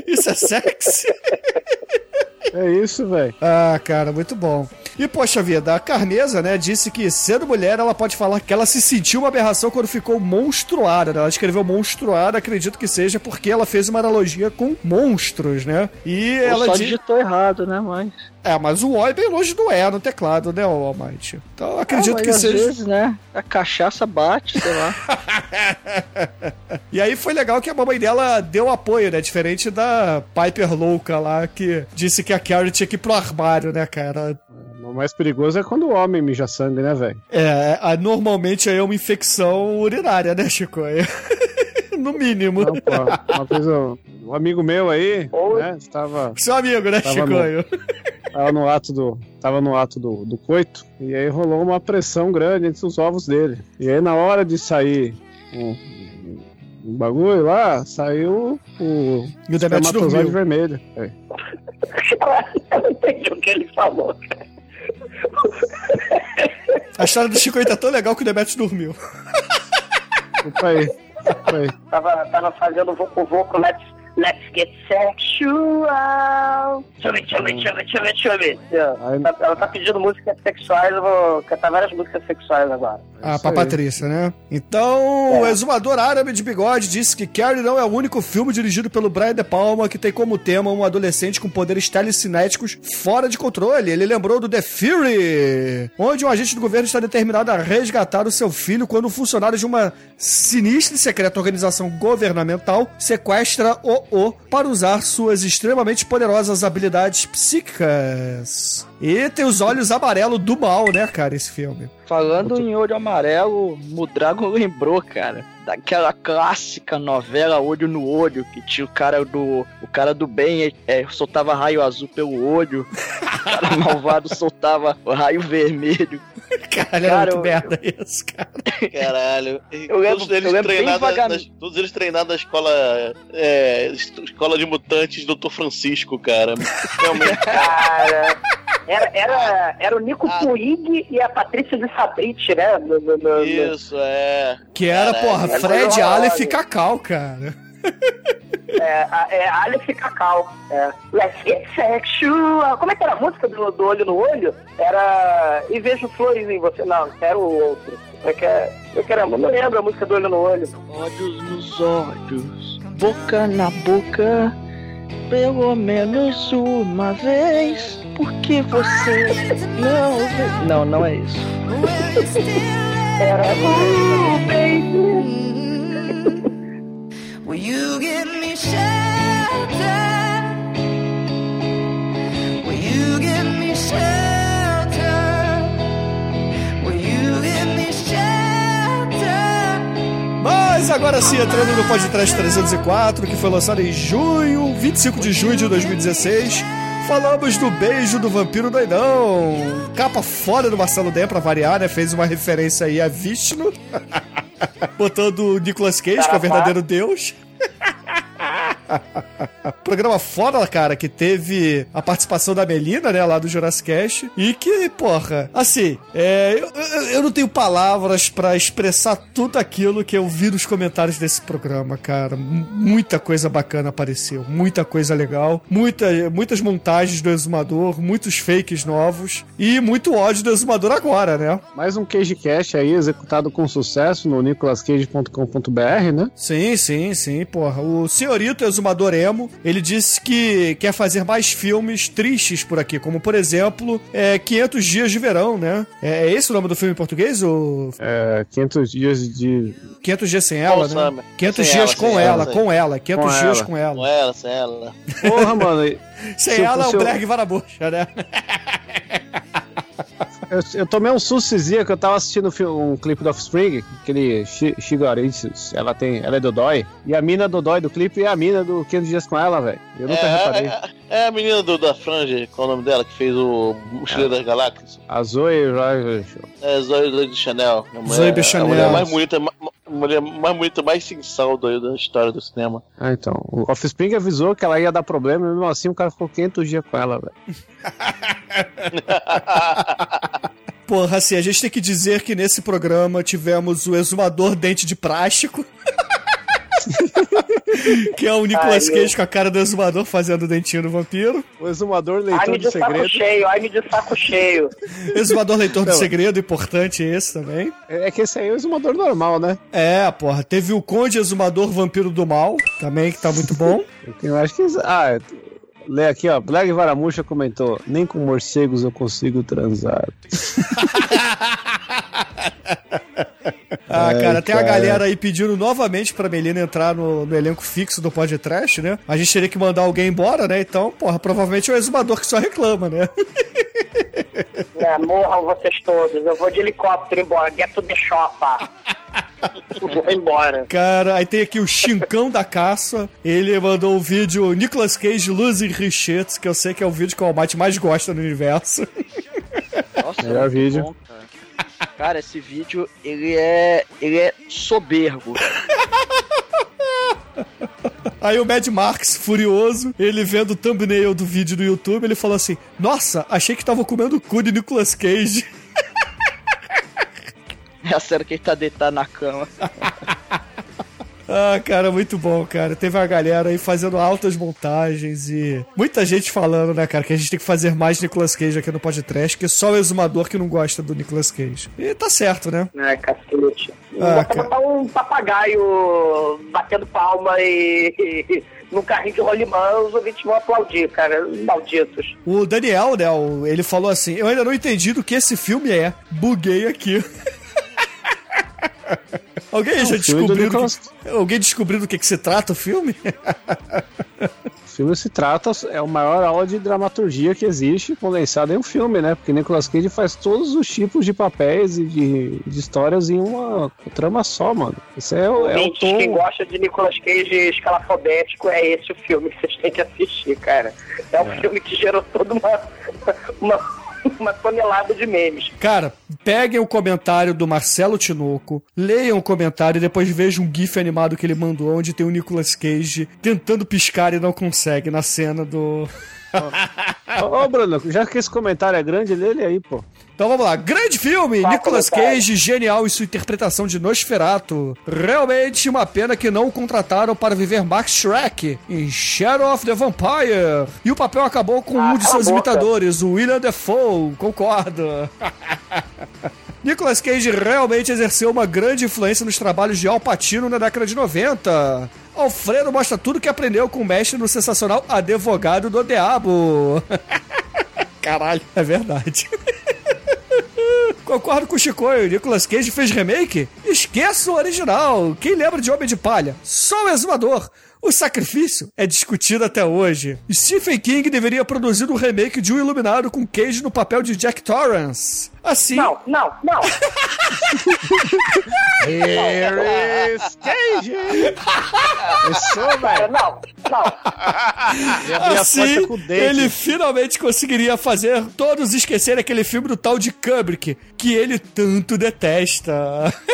Isso é sexy? É isso, velho. Ah, cara, muito bom. E poxa vida, a Carneza, né, disse que sendo mulher, ela pode falar que ela se sentiu uma aberração quando ficou monstruada, né? Ela escreveu monstruada, acredito que seja porque ela fez uma analogia com monstros, né? E Ou ela só di- digitou errado, né, mas... É, mas o O é bem longe do E no teclado, né, o Almighty? Então eu acredito Ah, mas que às seja. vezes, né, a cachaça bate, sei lá. (laughs) E aí foi legal que a mamãe dela deu apoio, né? Diferente da Piper louca lá, que disse que a Carrie tinha que ir pro armário, né, cara? O mais perigoso é quando o homem mija sangue, né, velho? É, a- normalmente aí é uma infecção urinária, né, Chico? (laughs) no mínimo. Não, pô, uma vez um, um amigo meu aí, né, estava... Seu amigo, né, Chicoio? No, tava no ato do... Tava no ato do, do coito, e aí rolou uma pressão grande entre os ovos dele. E aí na hora de sair um, um bagulho lá, saiu o... E o Demetrius espermatozoide dormiu. vermelho. É. Eu não entendi o que ele falou. A história do Chico tá tão legal que o Demetrius dormiu. Desculpa aí. Desculpa aí. Tava, tava fazendo voco voco, let's, let's get sexual. Deixa eu ver, deixa eu ver, deixa eu ver, deixa eu ver, deixa eu ver. Ela ela tá pedindo músicas sexuais, eu vou cantar várias músicas sexuais agora. Ah, pra Patrícia, né? Então, o exumador árabe de bigode disse que Carrie não é o único filme dirigido pelo Brian De Palma que tem como tema um adolescente com poderes telecinéticos fora de controle. Ele lembrou do The Fury, onde um agente do governo está determinado a resgatar o seu filho quando um funcionário de uma sinistra e secreta organização governamental sequestra o O para usar suas extremamente poderosas habilidades psíquicas. E tem os olhos amarelos do mal, né, cara, esse filme. Falando em olho amarelo, o Drago lembrou, cara, daquela clássica novela Olho no Olho, que tinha o cara do. O cara do bem é, soltava raio azul pelo olho, (laughs) o cara malvado soltava raio vermelho. (laughs) Caralho, é muito merda isso, cara. (laughs) Caralho. Eu lembro- todos eles eu treinados nas- todos eles treinados na escola. é, escola de mutantes Dr. Francisco, cara. Realmente. (laughs) Cara, era, era, era o Nico Puig e a Patrícia de Sabrite, né? No, no, no, Isso, é. Que era, Caralho. porra, É Fred, Aleph e Cacau, cara. É, a- é Aleph Cacau. É. Let's get sexual. Como é que era a música do, do olho no olho? Era. E vejo flores em você. Não, era o outro. Como é que é? Eu caramba, não lembro a música do olho no olho. Olhos nos olhos, boca na boca, pelo menos uma vez. Porque você não. Não, não é isso. Era. Uh, baby. Will you give me shelter? Will you give me shelter? Mas agora sim, entrando no Podcast 304, que foi lançado em junho, 25 de junho de 2016. Falamos do beijo do vampiro doidão. Capa fora do Marcelo Den pra variar, né? Fez uma referência aí a Vishnu. (laughs) Botando o Nicolas Cage, que é o verdadeiro deus. (laughs) Programa foda, cara, que teve a participação da Melina, né, lá do Jurassic Cast, e que, porra, assim, é, eu, eu- eu não tenho palavras pra expressar tudo aquilo que eu vi nos comentários desse programa, cara. M- Muita coisa bacana apareceu, muita coisa legal, muita, muitas montagens do Exumador, muitos fakes novos e muito ódio do Exumador agora, né? Mais um CageCast aí, executado com sucesso no nicolascage.com.br, né? Sim, sim, sim, porra. O senhorito exumador emo, ele disse que quer fazer mais filmes tristes por aqui, como por exemplo, é, 500 Dias de Verão, né? É, é esse o nome do filme em português? O É, 500 dias de. 500 Dias Sem Ela, né? Summer. 500 Sem Dias ela, com ela, ela, com ela, 500 Com Dias ela. com ela. Com ela, sem ela. Porra, mano. Sem se ela, o eu- Berg Varabucha, né? (laughs) Eu, eu tomei um susto esses dias que eu tava assistindo um, um clipe do Offspring, aquele Shi- Shigarits, ela tem, ela é Dodói, e a mina Dodói do clipe é a mina do 500 dias com ela, velho. Eu nunca é, reparei. é, é a menina do, da Franja, qual é o nome dela, que fez o Mochileiro das Galáxias. A Zoe Rogers. É Zoe Zoe de Chanel. A mulher- Zoe de Chanel. A mulher mais bonita, mulher mais bonita, mais sincera da, da história do cinema. Ah, então. O Offspring avisou que ela ia dar problema, e mesmo assim o cara ficou 500 dias com ela, velho. (laughs) Porra, assim, a gente tem que dizer que nesse programa tivemos o exumador dente de plástico. (laughs) que é o Nicolas Ai. Cage com a cara do exumador fazendo o dentinho do vampiro. O exumador Ai, leitor me do de saco segredo. cheio, ai, me de saco cheio. (laughs) Exumador leitor do Não. segredo, importante esse também. É é que esse aí é o exumador normal, né? É, porra, teve o Conde Exumador Vampiro do Mal, também, que tá muito bom. Eu acho que. Ah, lê aqui, ó. Black Varamuxa comentou: Nem com morcegos eu consigo transar. (laughs) Ah, Ai, cara, tem a galera aí pedindo novamente pra Melina entrar no, no elenco fixo do podcast, né? A gente teria que mandar alguém embora, né? Então, porra, provavelmente é o exumador que só reclama, né? (laughs) É, morram vocês todos. Eu vou de helicóptero embora. Get to the shopper. (laughs) vou embora. Cara, aí tem aqui o Chincão da Caça. Ele mandou o vídeo Nicolas Cage Losing Richettes, que eu sei que é o vídeo que o Almighty mais gosta no universo. Nossa, Melhor vídeo. bom, cara. Esse vídeo, ele é. ele é soberbo. Aí o Mad Marx, furioso, ele vendo o thumbnail do vídeo do YouTube, ele falou assim: Nossa, achei que tava comendo o cu de Nicolas Cage. É a sério que ele tá deitado na cama. (laughs) Ah, cara, muito bom, cara. Teve uma galera aí fazendo altas montagens e muita gente falando, né, cara, que a gente tem que fazer mais Nicolas Cage aqui no podcast, que só o exumador que não gosta do Nicolas Cage. E tá certo, né? Ai, cacete. Ah, cara. botar um papagaio batendo palma e. e num carrinho de rolimã, os ouvintes vão aplaudir, cara. Malditos. O Daniel, né, ele falou assim: Eu ainda não entendi do que esse filme é. Buguei aqui. (laughs) (laughs) Alguém já descobriu do que, Alguém descobriu do que, que se trata o filme? O filme se trata, é a maior aula de dramaturgia que existe condensada em um filme, né? Porque Nicolas Cage faz todos os tipos de papéis e de, de histórias em uma trama só, mano. Esse é, o- é o Ouvintes, quem tom. gosta de Nicolas Cage escalafobético, é esse o filme que vocês têm que assistir, cara. É um filme que gerou toda uma, (laughs) uma, (laughs) uma tonelada de memes. Cara, peguem o comentário do Marcelo Tinoco, leiam o comentário e depois vejam um GIF animado que ele mandou, onde tem o Nicolas Cage tentando piscar e não consegue na cena do. Ô, ô, Bruno, já que esse comentário é grande, lê ele aí, pô. Então vamos lá. Grande filme! Fato, Nicolas. Cage, genial em sua interpretação de Nosferatu. Realmente uma pena que não o contrataram para viver Max Shrek em Shadow of the Vampire. E o papel acabou com um de seus imitadores, o William Defoe. Concordo. (laughs) Nicolas Cage realmente exerceu uma grande influência nos trabalhos de Al Pacino na década de 90. Alfredo mostra tudo que aprendeu com o mestre no sensacional Advogado do Diabo. (laughs) Caralho, é verdade. (laughs) Concordo com o Chicoio, Nicolas Cage fez remake? Esqueça o original. Quem lembra de Homem de Palha? Só o exumador. O sacrifício é discutido até hoje. Stephen King deveria produzir um remake de Um Iluminado com Cage no papel de Jack Torrance. Assim. Não, não, não. (laughs) Here is Cage! Isso, velho! não, não. Assim, o ele finalmente conseguiria fazer todos esquecerem aquele filme do tal de Kubrick, que ele tanto detesta. (laughs)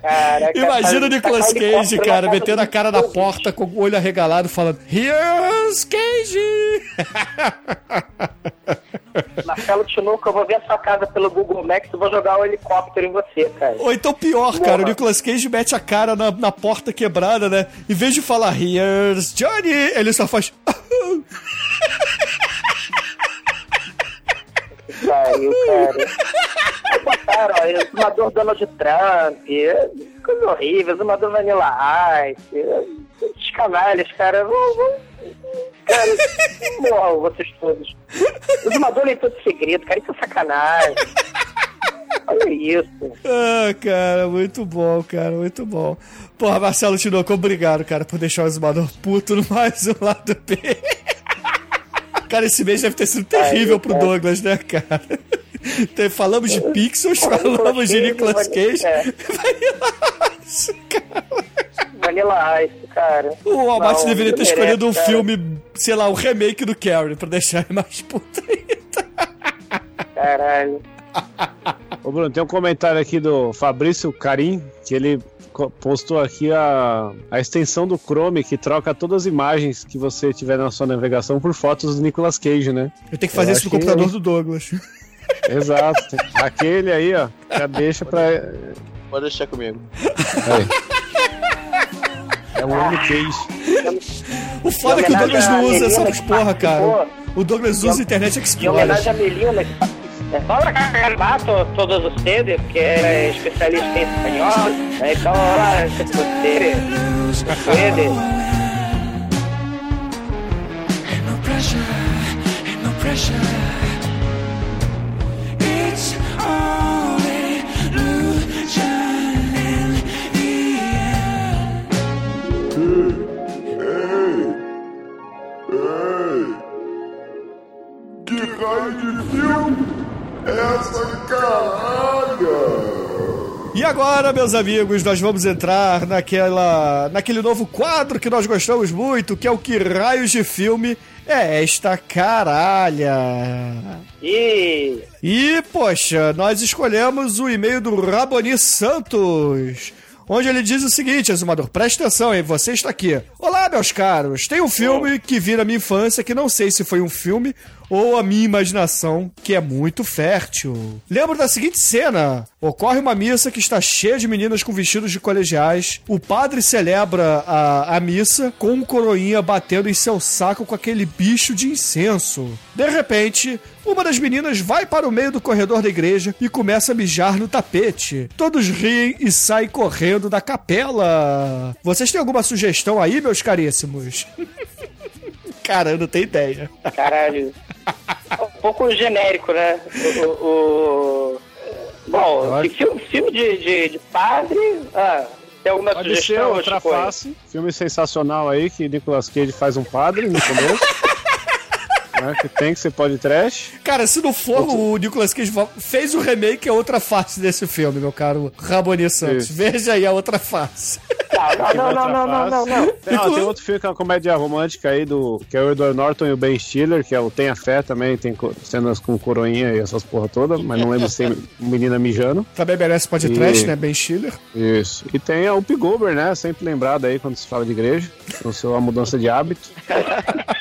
Caraca, Imagina o tá- Nicolas Cage, cara, metendo a cara na porta com o olho arregalado, falando: Here's Cage! (laughs) Marcelo Tinoco, eu vou ver a sua casa pelo Google Maps e vou jogar o helicóptero em você, cara. Ou então pior, cara, o. Nicolas Cage mete a cara na, na porta quebrada, né? Em vez de falar Here's Johnny, ele só faz. Pariu, cara. (laughs) Botaram, ó, exumador Donald Trump, coisa horrível, exumador Vanilla Ice, esses canalhas, cara, vão, vão, cara, morram vocês todos. Exumador leitor de segredo, cara, isso é sacanagem. Olha isso. Ah, cara, muito bom, cara, muito bom. Porra, Marcelo Tinoco, obrigado, cara, por deixar o exumador puto no mais um lado B. Cara, esse mês deve ter sido terrível pro Douglas, né, cara? Te- Falamos de Pixels, falamos de Nicolas Cage. É, (laughs) Vanilla Ice, cara. Vanilla Ice, cara. O Almaty deveria ter não escolhido um merece, cara. filme, sei lá, um remake do Carrie, pra deixar ele mais puto ainda. Caralho. Ô, Bruno, tem um comentário aqui do Fabrício Carim, que ele postou aqui a, a extensão do Chrome que troca todas as imagens que você tiver na sua navegação por fotos do Nicolas Cage, né? Eu tenho que fazer Eu isso no computador do Douglas. (laughs) Exato. Aquele aí, ó, já deixa pra. Pode deixar comigo. É o Homem Cage. O foda é que o Em Douglas não usa essas porra, cara. O Douglas usa Internet Em Explorer. homenagem a Melina, é, Paula Carbato, todos ustedes, que é especialista em espanhol, né? então, olá, ustedes, ustedes. no pressure, ain't no pressure. Que raio de filme essa caralho? E agora, meus amigos, nós vamos entrar naquela, naquele novo quadro que nós gostamos muito, que é o que raios de filme é esta caralha. E E, poxa, nós escolhemos o e-mail do Raboni Santos. Onde ele diz o seguinte, Azumador, presta atenção, hein? Você está aqui. Olá, meus caros. Tem um filme que vi na minha infância que não sei se foi um filme ou a minha imaginação, que é muito fértil. Lembro da seguinte cena: ocorre uma missa que está cheia de meninas com vestidos de colegiais. O padre celebra a, a missa com um coroinha batendo em seu saco com aquele bicho de incenso. De repente, uma das meninas vai para o meio do corredor da igreja e começa a mijar no tapete. Todos riem e saem correndo da capela. Vocês têm alguma sugestão aí, meus caríssimos? Cara, eu não tenho ideia. Caralho. É (laughs) um pouco genérico, né? O. o- o- Bom, que filme, filme de, de, de padre. Ah, tem alguma Pode ser outra face. Filme sensacional aí que Nicolas Cage faz um padre no começo. (laughs) né, que tem que ser pode trash. Cara, se não for o Nicolas Cage fez o remake, é outra face desse filme, meu caro Raboni Santos. Isso. Veja aí a outra face. Não, não, não, não, não, não, não. Tem, outro filme que é uma comédia romântica aí, do, que é o Edward Norton e o Ben Stiller, que é o Tenha Fé também, tem cenas com coroinha e essas porra toda, mas não lembro se tem menina mijando. Também merece pode E- trash, né? Ben Stiller. Isso. E tem a Up Gober, né? Sempre lembrado aí quando se fala de igreja, com sua mudança de hábito. (laughs)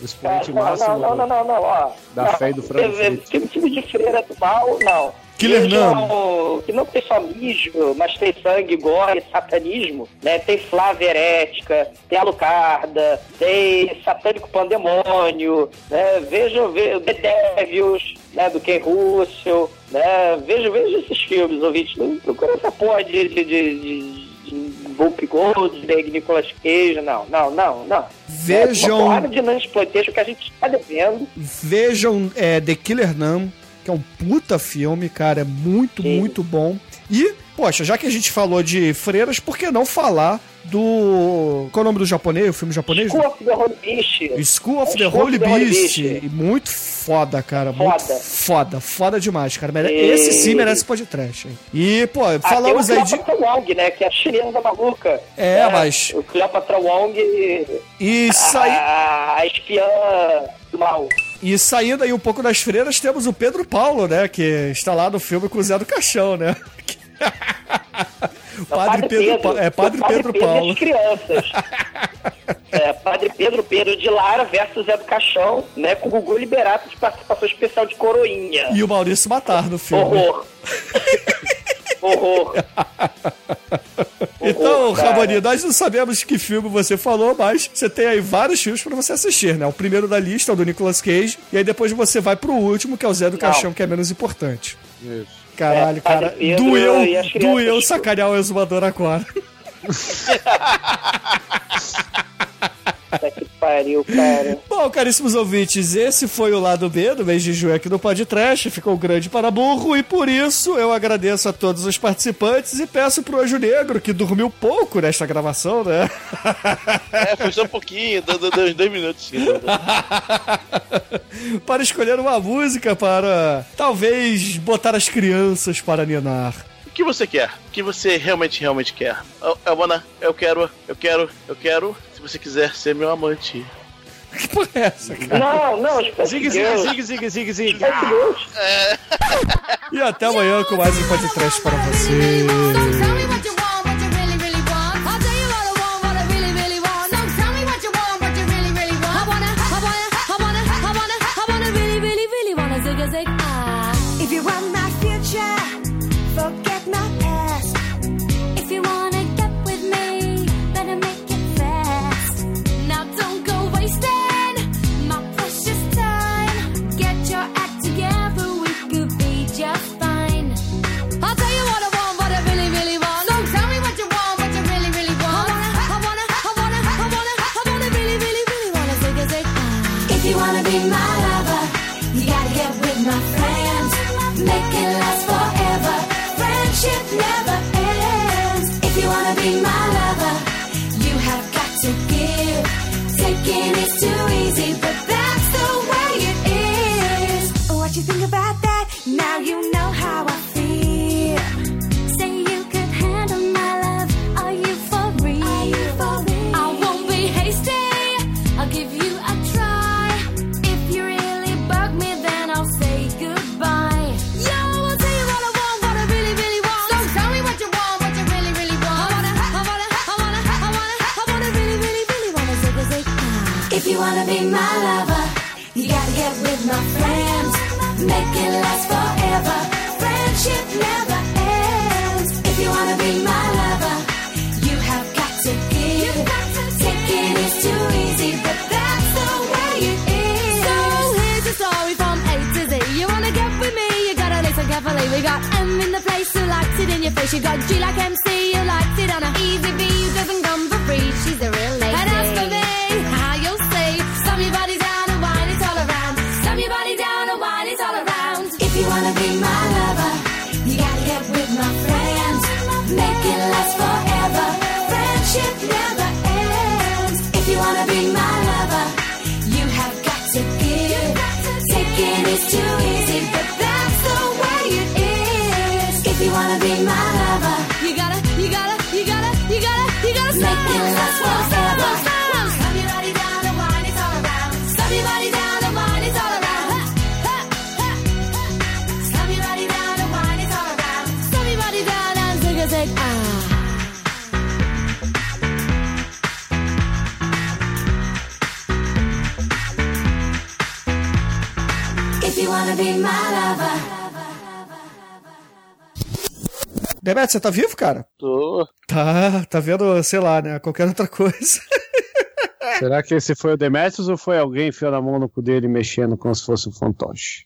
O expoente Não, máximo não, não, não, não, ó. da Não, fé e do frango frito. Filme de freira do mal, não. Killer Vejam Nam. Que não tem só mismo, mas tem sangue, gore, satanismo, né? Tem Flávia Herética, tem Alucarda, tem Satânico Pandemônio, né? Vejam, vejam The Devils, né? Do Ken Russell, né? Vejam, vejam esses filmes, ouvintes. Não procura essa porra de... de, de, Whoopi Goldberg, Nicolas Cage, não, não, não, não. Vejam- É de non-exploitation que a gente está devendo. Vejam é, The Killer Nam, que é um puta filme, cara. É muito, muito bom. E, poxa, já que a gente falou de freiras, por que não falar do. Qual é o nome do japonês? O filme japonês? School of the Holy Beast. School of É the School Holy Beast. Beast. Muito foda, cara. Muito Foda. foda. Foda demais, cara. Mere- E- Esse sim merece podcast. hein? E, pô, Ah, falamos aí de. Wong, né? Que é a chilena maluca. É, né? mas- O Cleopatra Wong e... E sai- A, a espiã do mal. E saindo aí um pouco das freiras, temos o Pedro Paulo, né? Que está lá no filme com o Zé do Caixão, né? (laughs) (laughs) Padre Pedro Pa- é, Padre Pedro e Paulo. as crianças. (laughs) É, Padre Pedro Pedro de Lara versus Zé do Caixão, né? Com o Gugu Liberato de participação especial de Coroinha. E o Maurício Matar no filme. Horror. (laughs) Horror. Então. Ramoni, nós não sabemos que filme você falou, mas você tem aí vários filmes pra você assistir, né? O primeiro da lista é o do Nicolas Cage, e aí depois você vai pro último, que é o Zé do Não. Caixão, que é menos importante. Isso. Caralho, É, cara, Pedro doeu, crianças. doeu sacanear o exumador agora. (laughs) Pariu, cara. Bom, caríssimos ouvintes, esse foi o lado B do mês de junho aqui no Podcast. Ficou grande para burro e por isso eu agradeço a todos os participantes e peço pro Anjo Negro, que dormiu pouco nesta gravação, né? É, foi só um pouquinho, deu, deu, deu uns dois minutos. (laughs) para escolher uma música para talvez botar as crianças para ninar. O que você quer? O que você realmente, realmente quer? Eu, eu, eu quero, eu quero, eu quero. Se você quiser ser meu amante. Que porra é essa, cara? Não, não, Zig, zig, zig, zig, zig, zig. (laughs) E até amanhã com mais um podcast para você. Tell me what to give. It in your face. You got G Demet, você tá vivo, cara? Tô. Tá, tá vendo, sei lá, né? Qualquer outra coisa. (laughs) Será que esse foi o Demetrius ou foi alguém enfiando a mão no cu dele mexendo como se fosse um fantoche?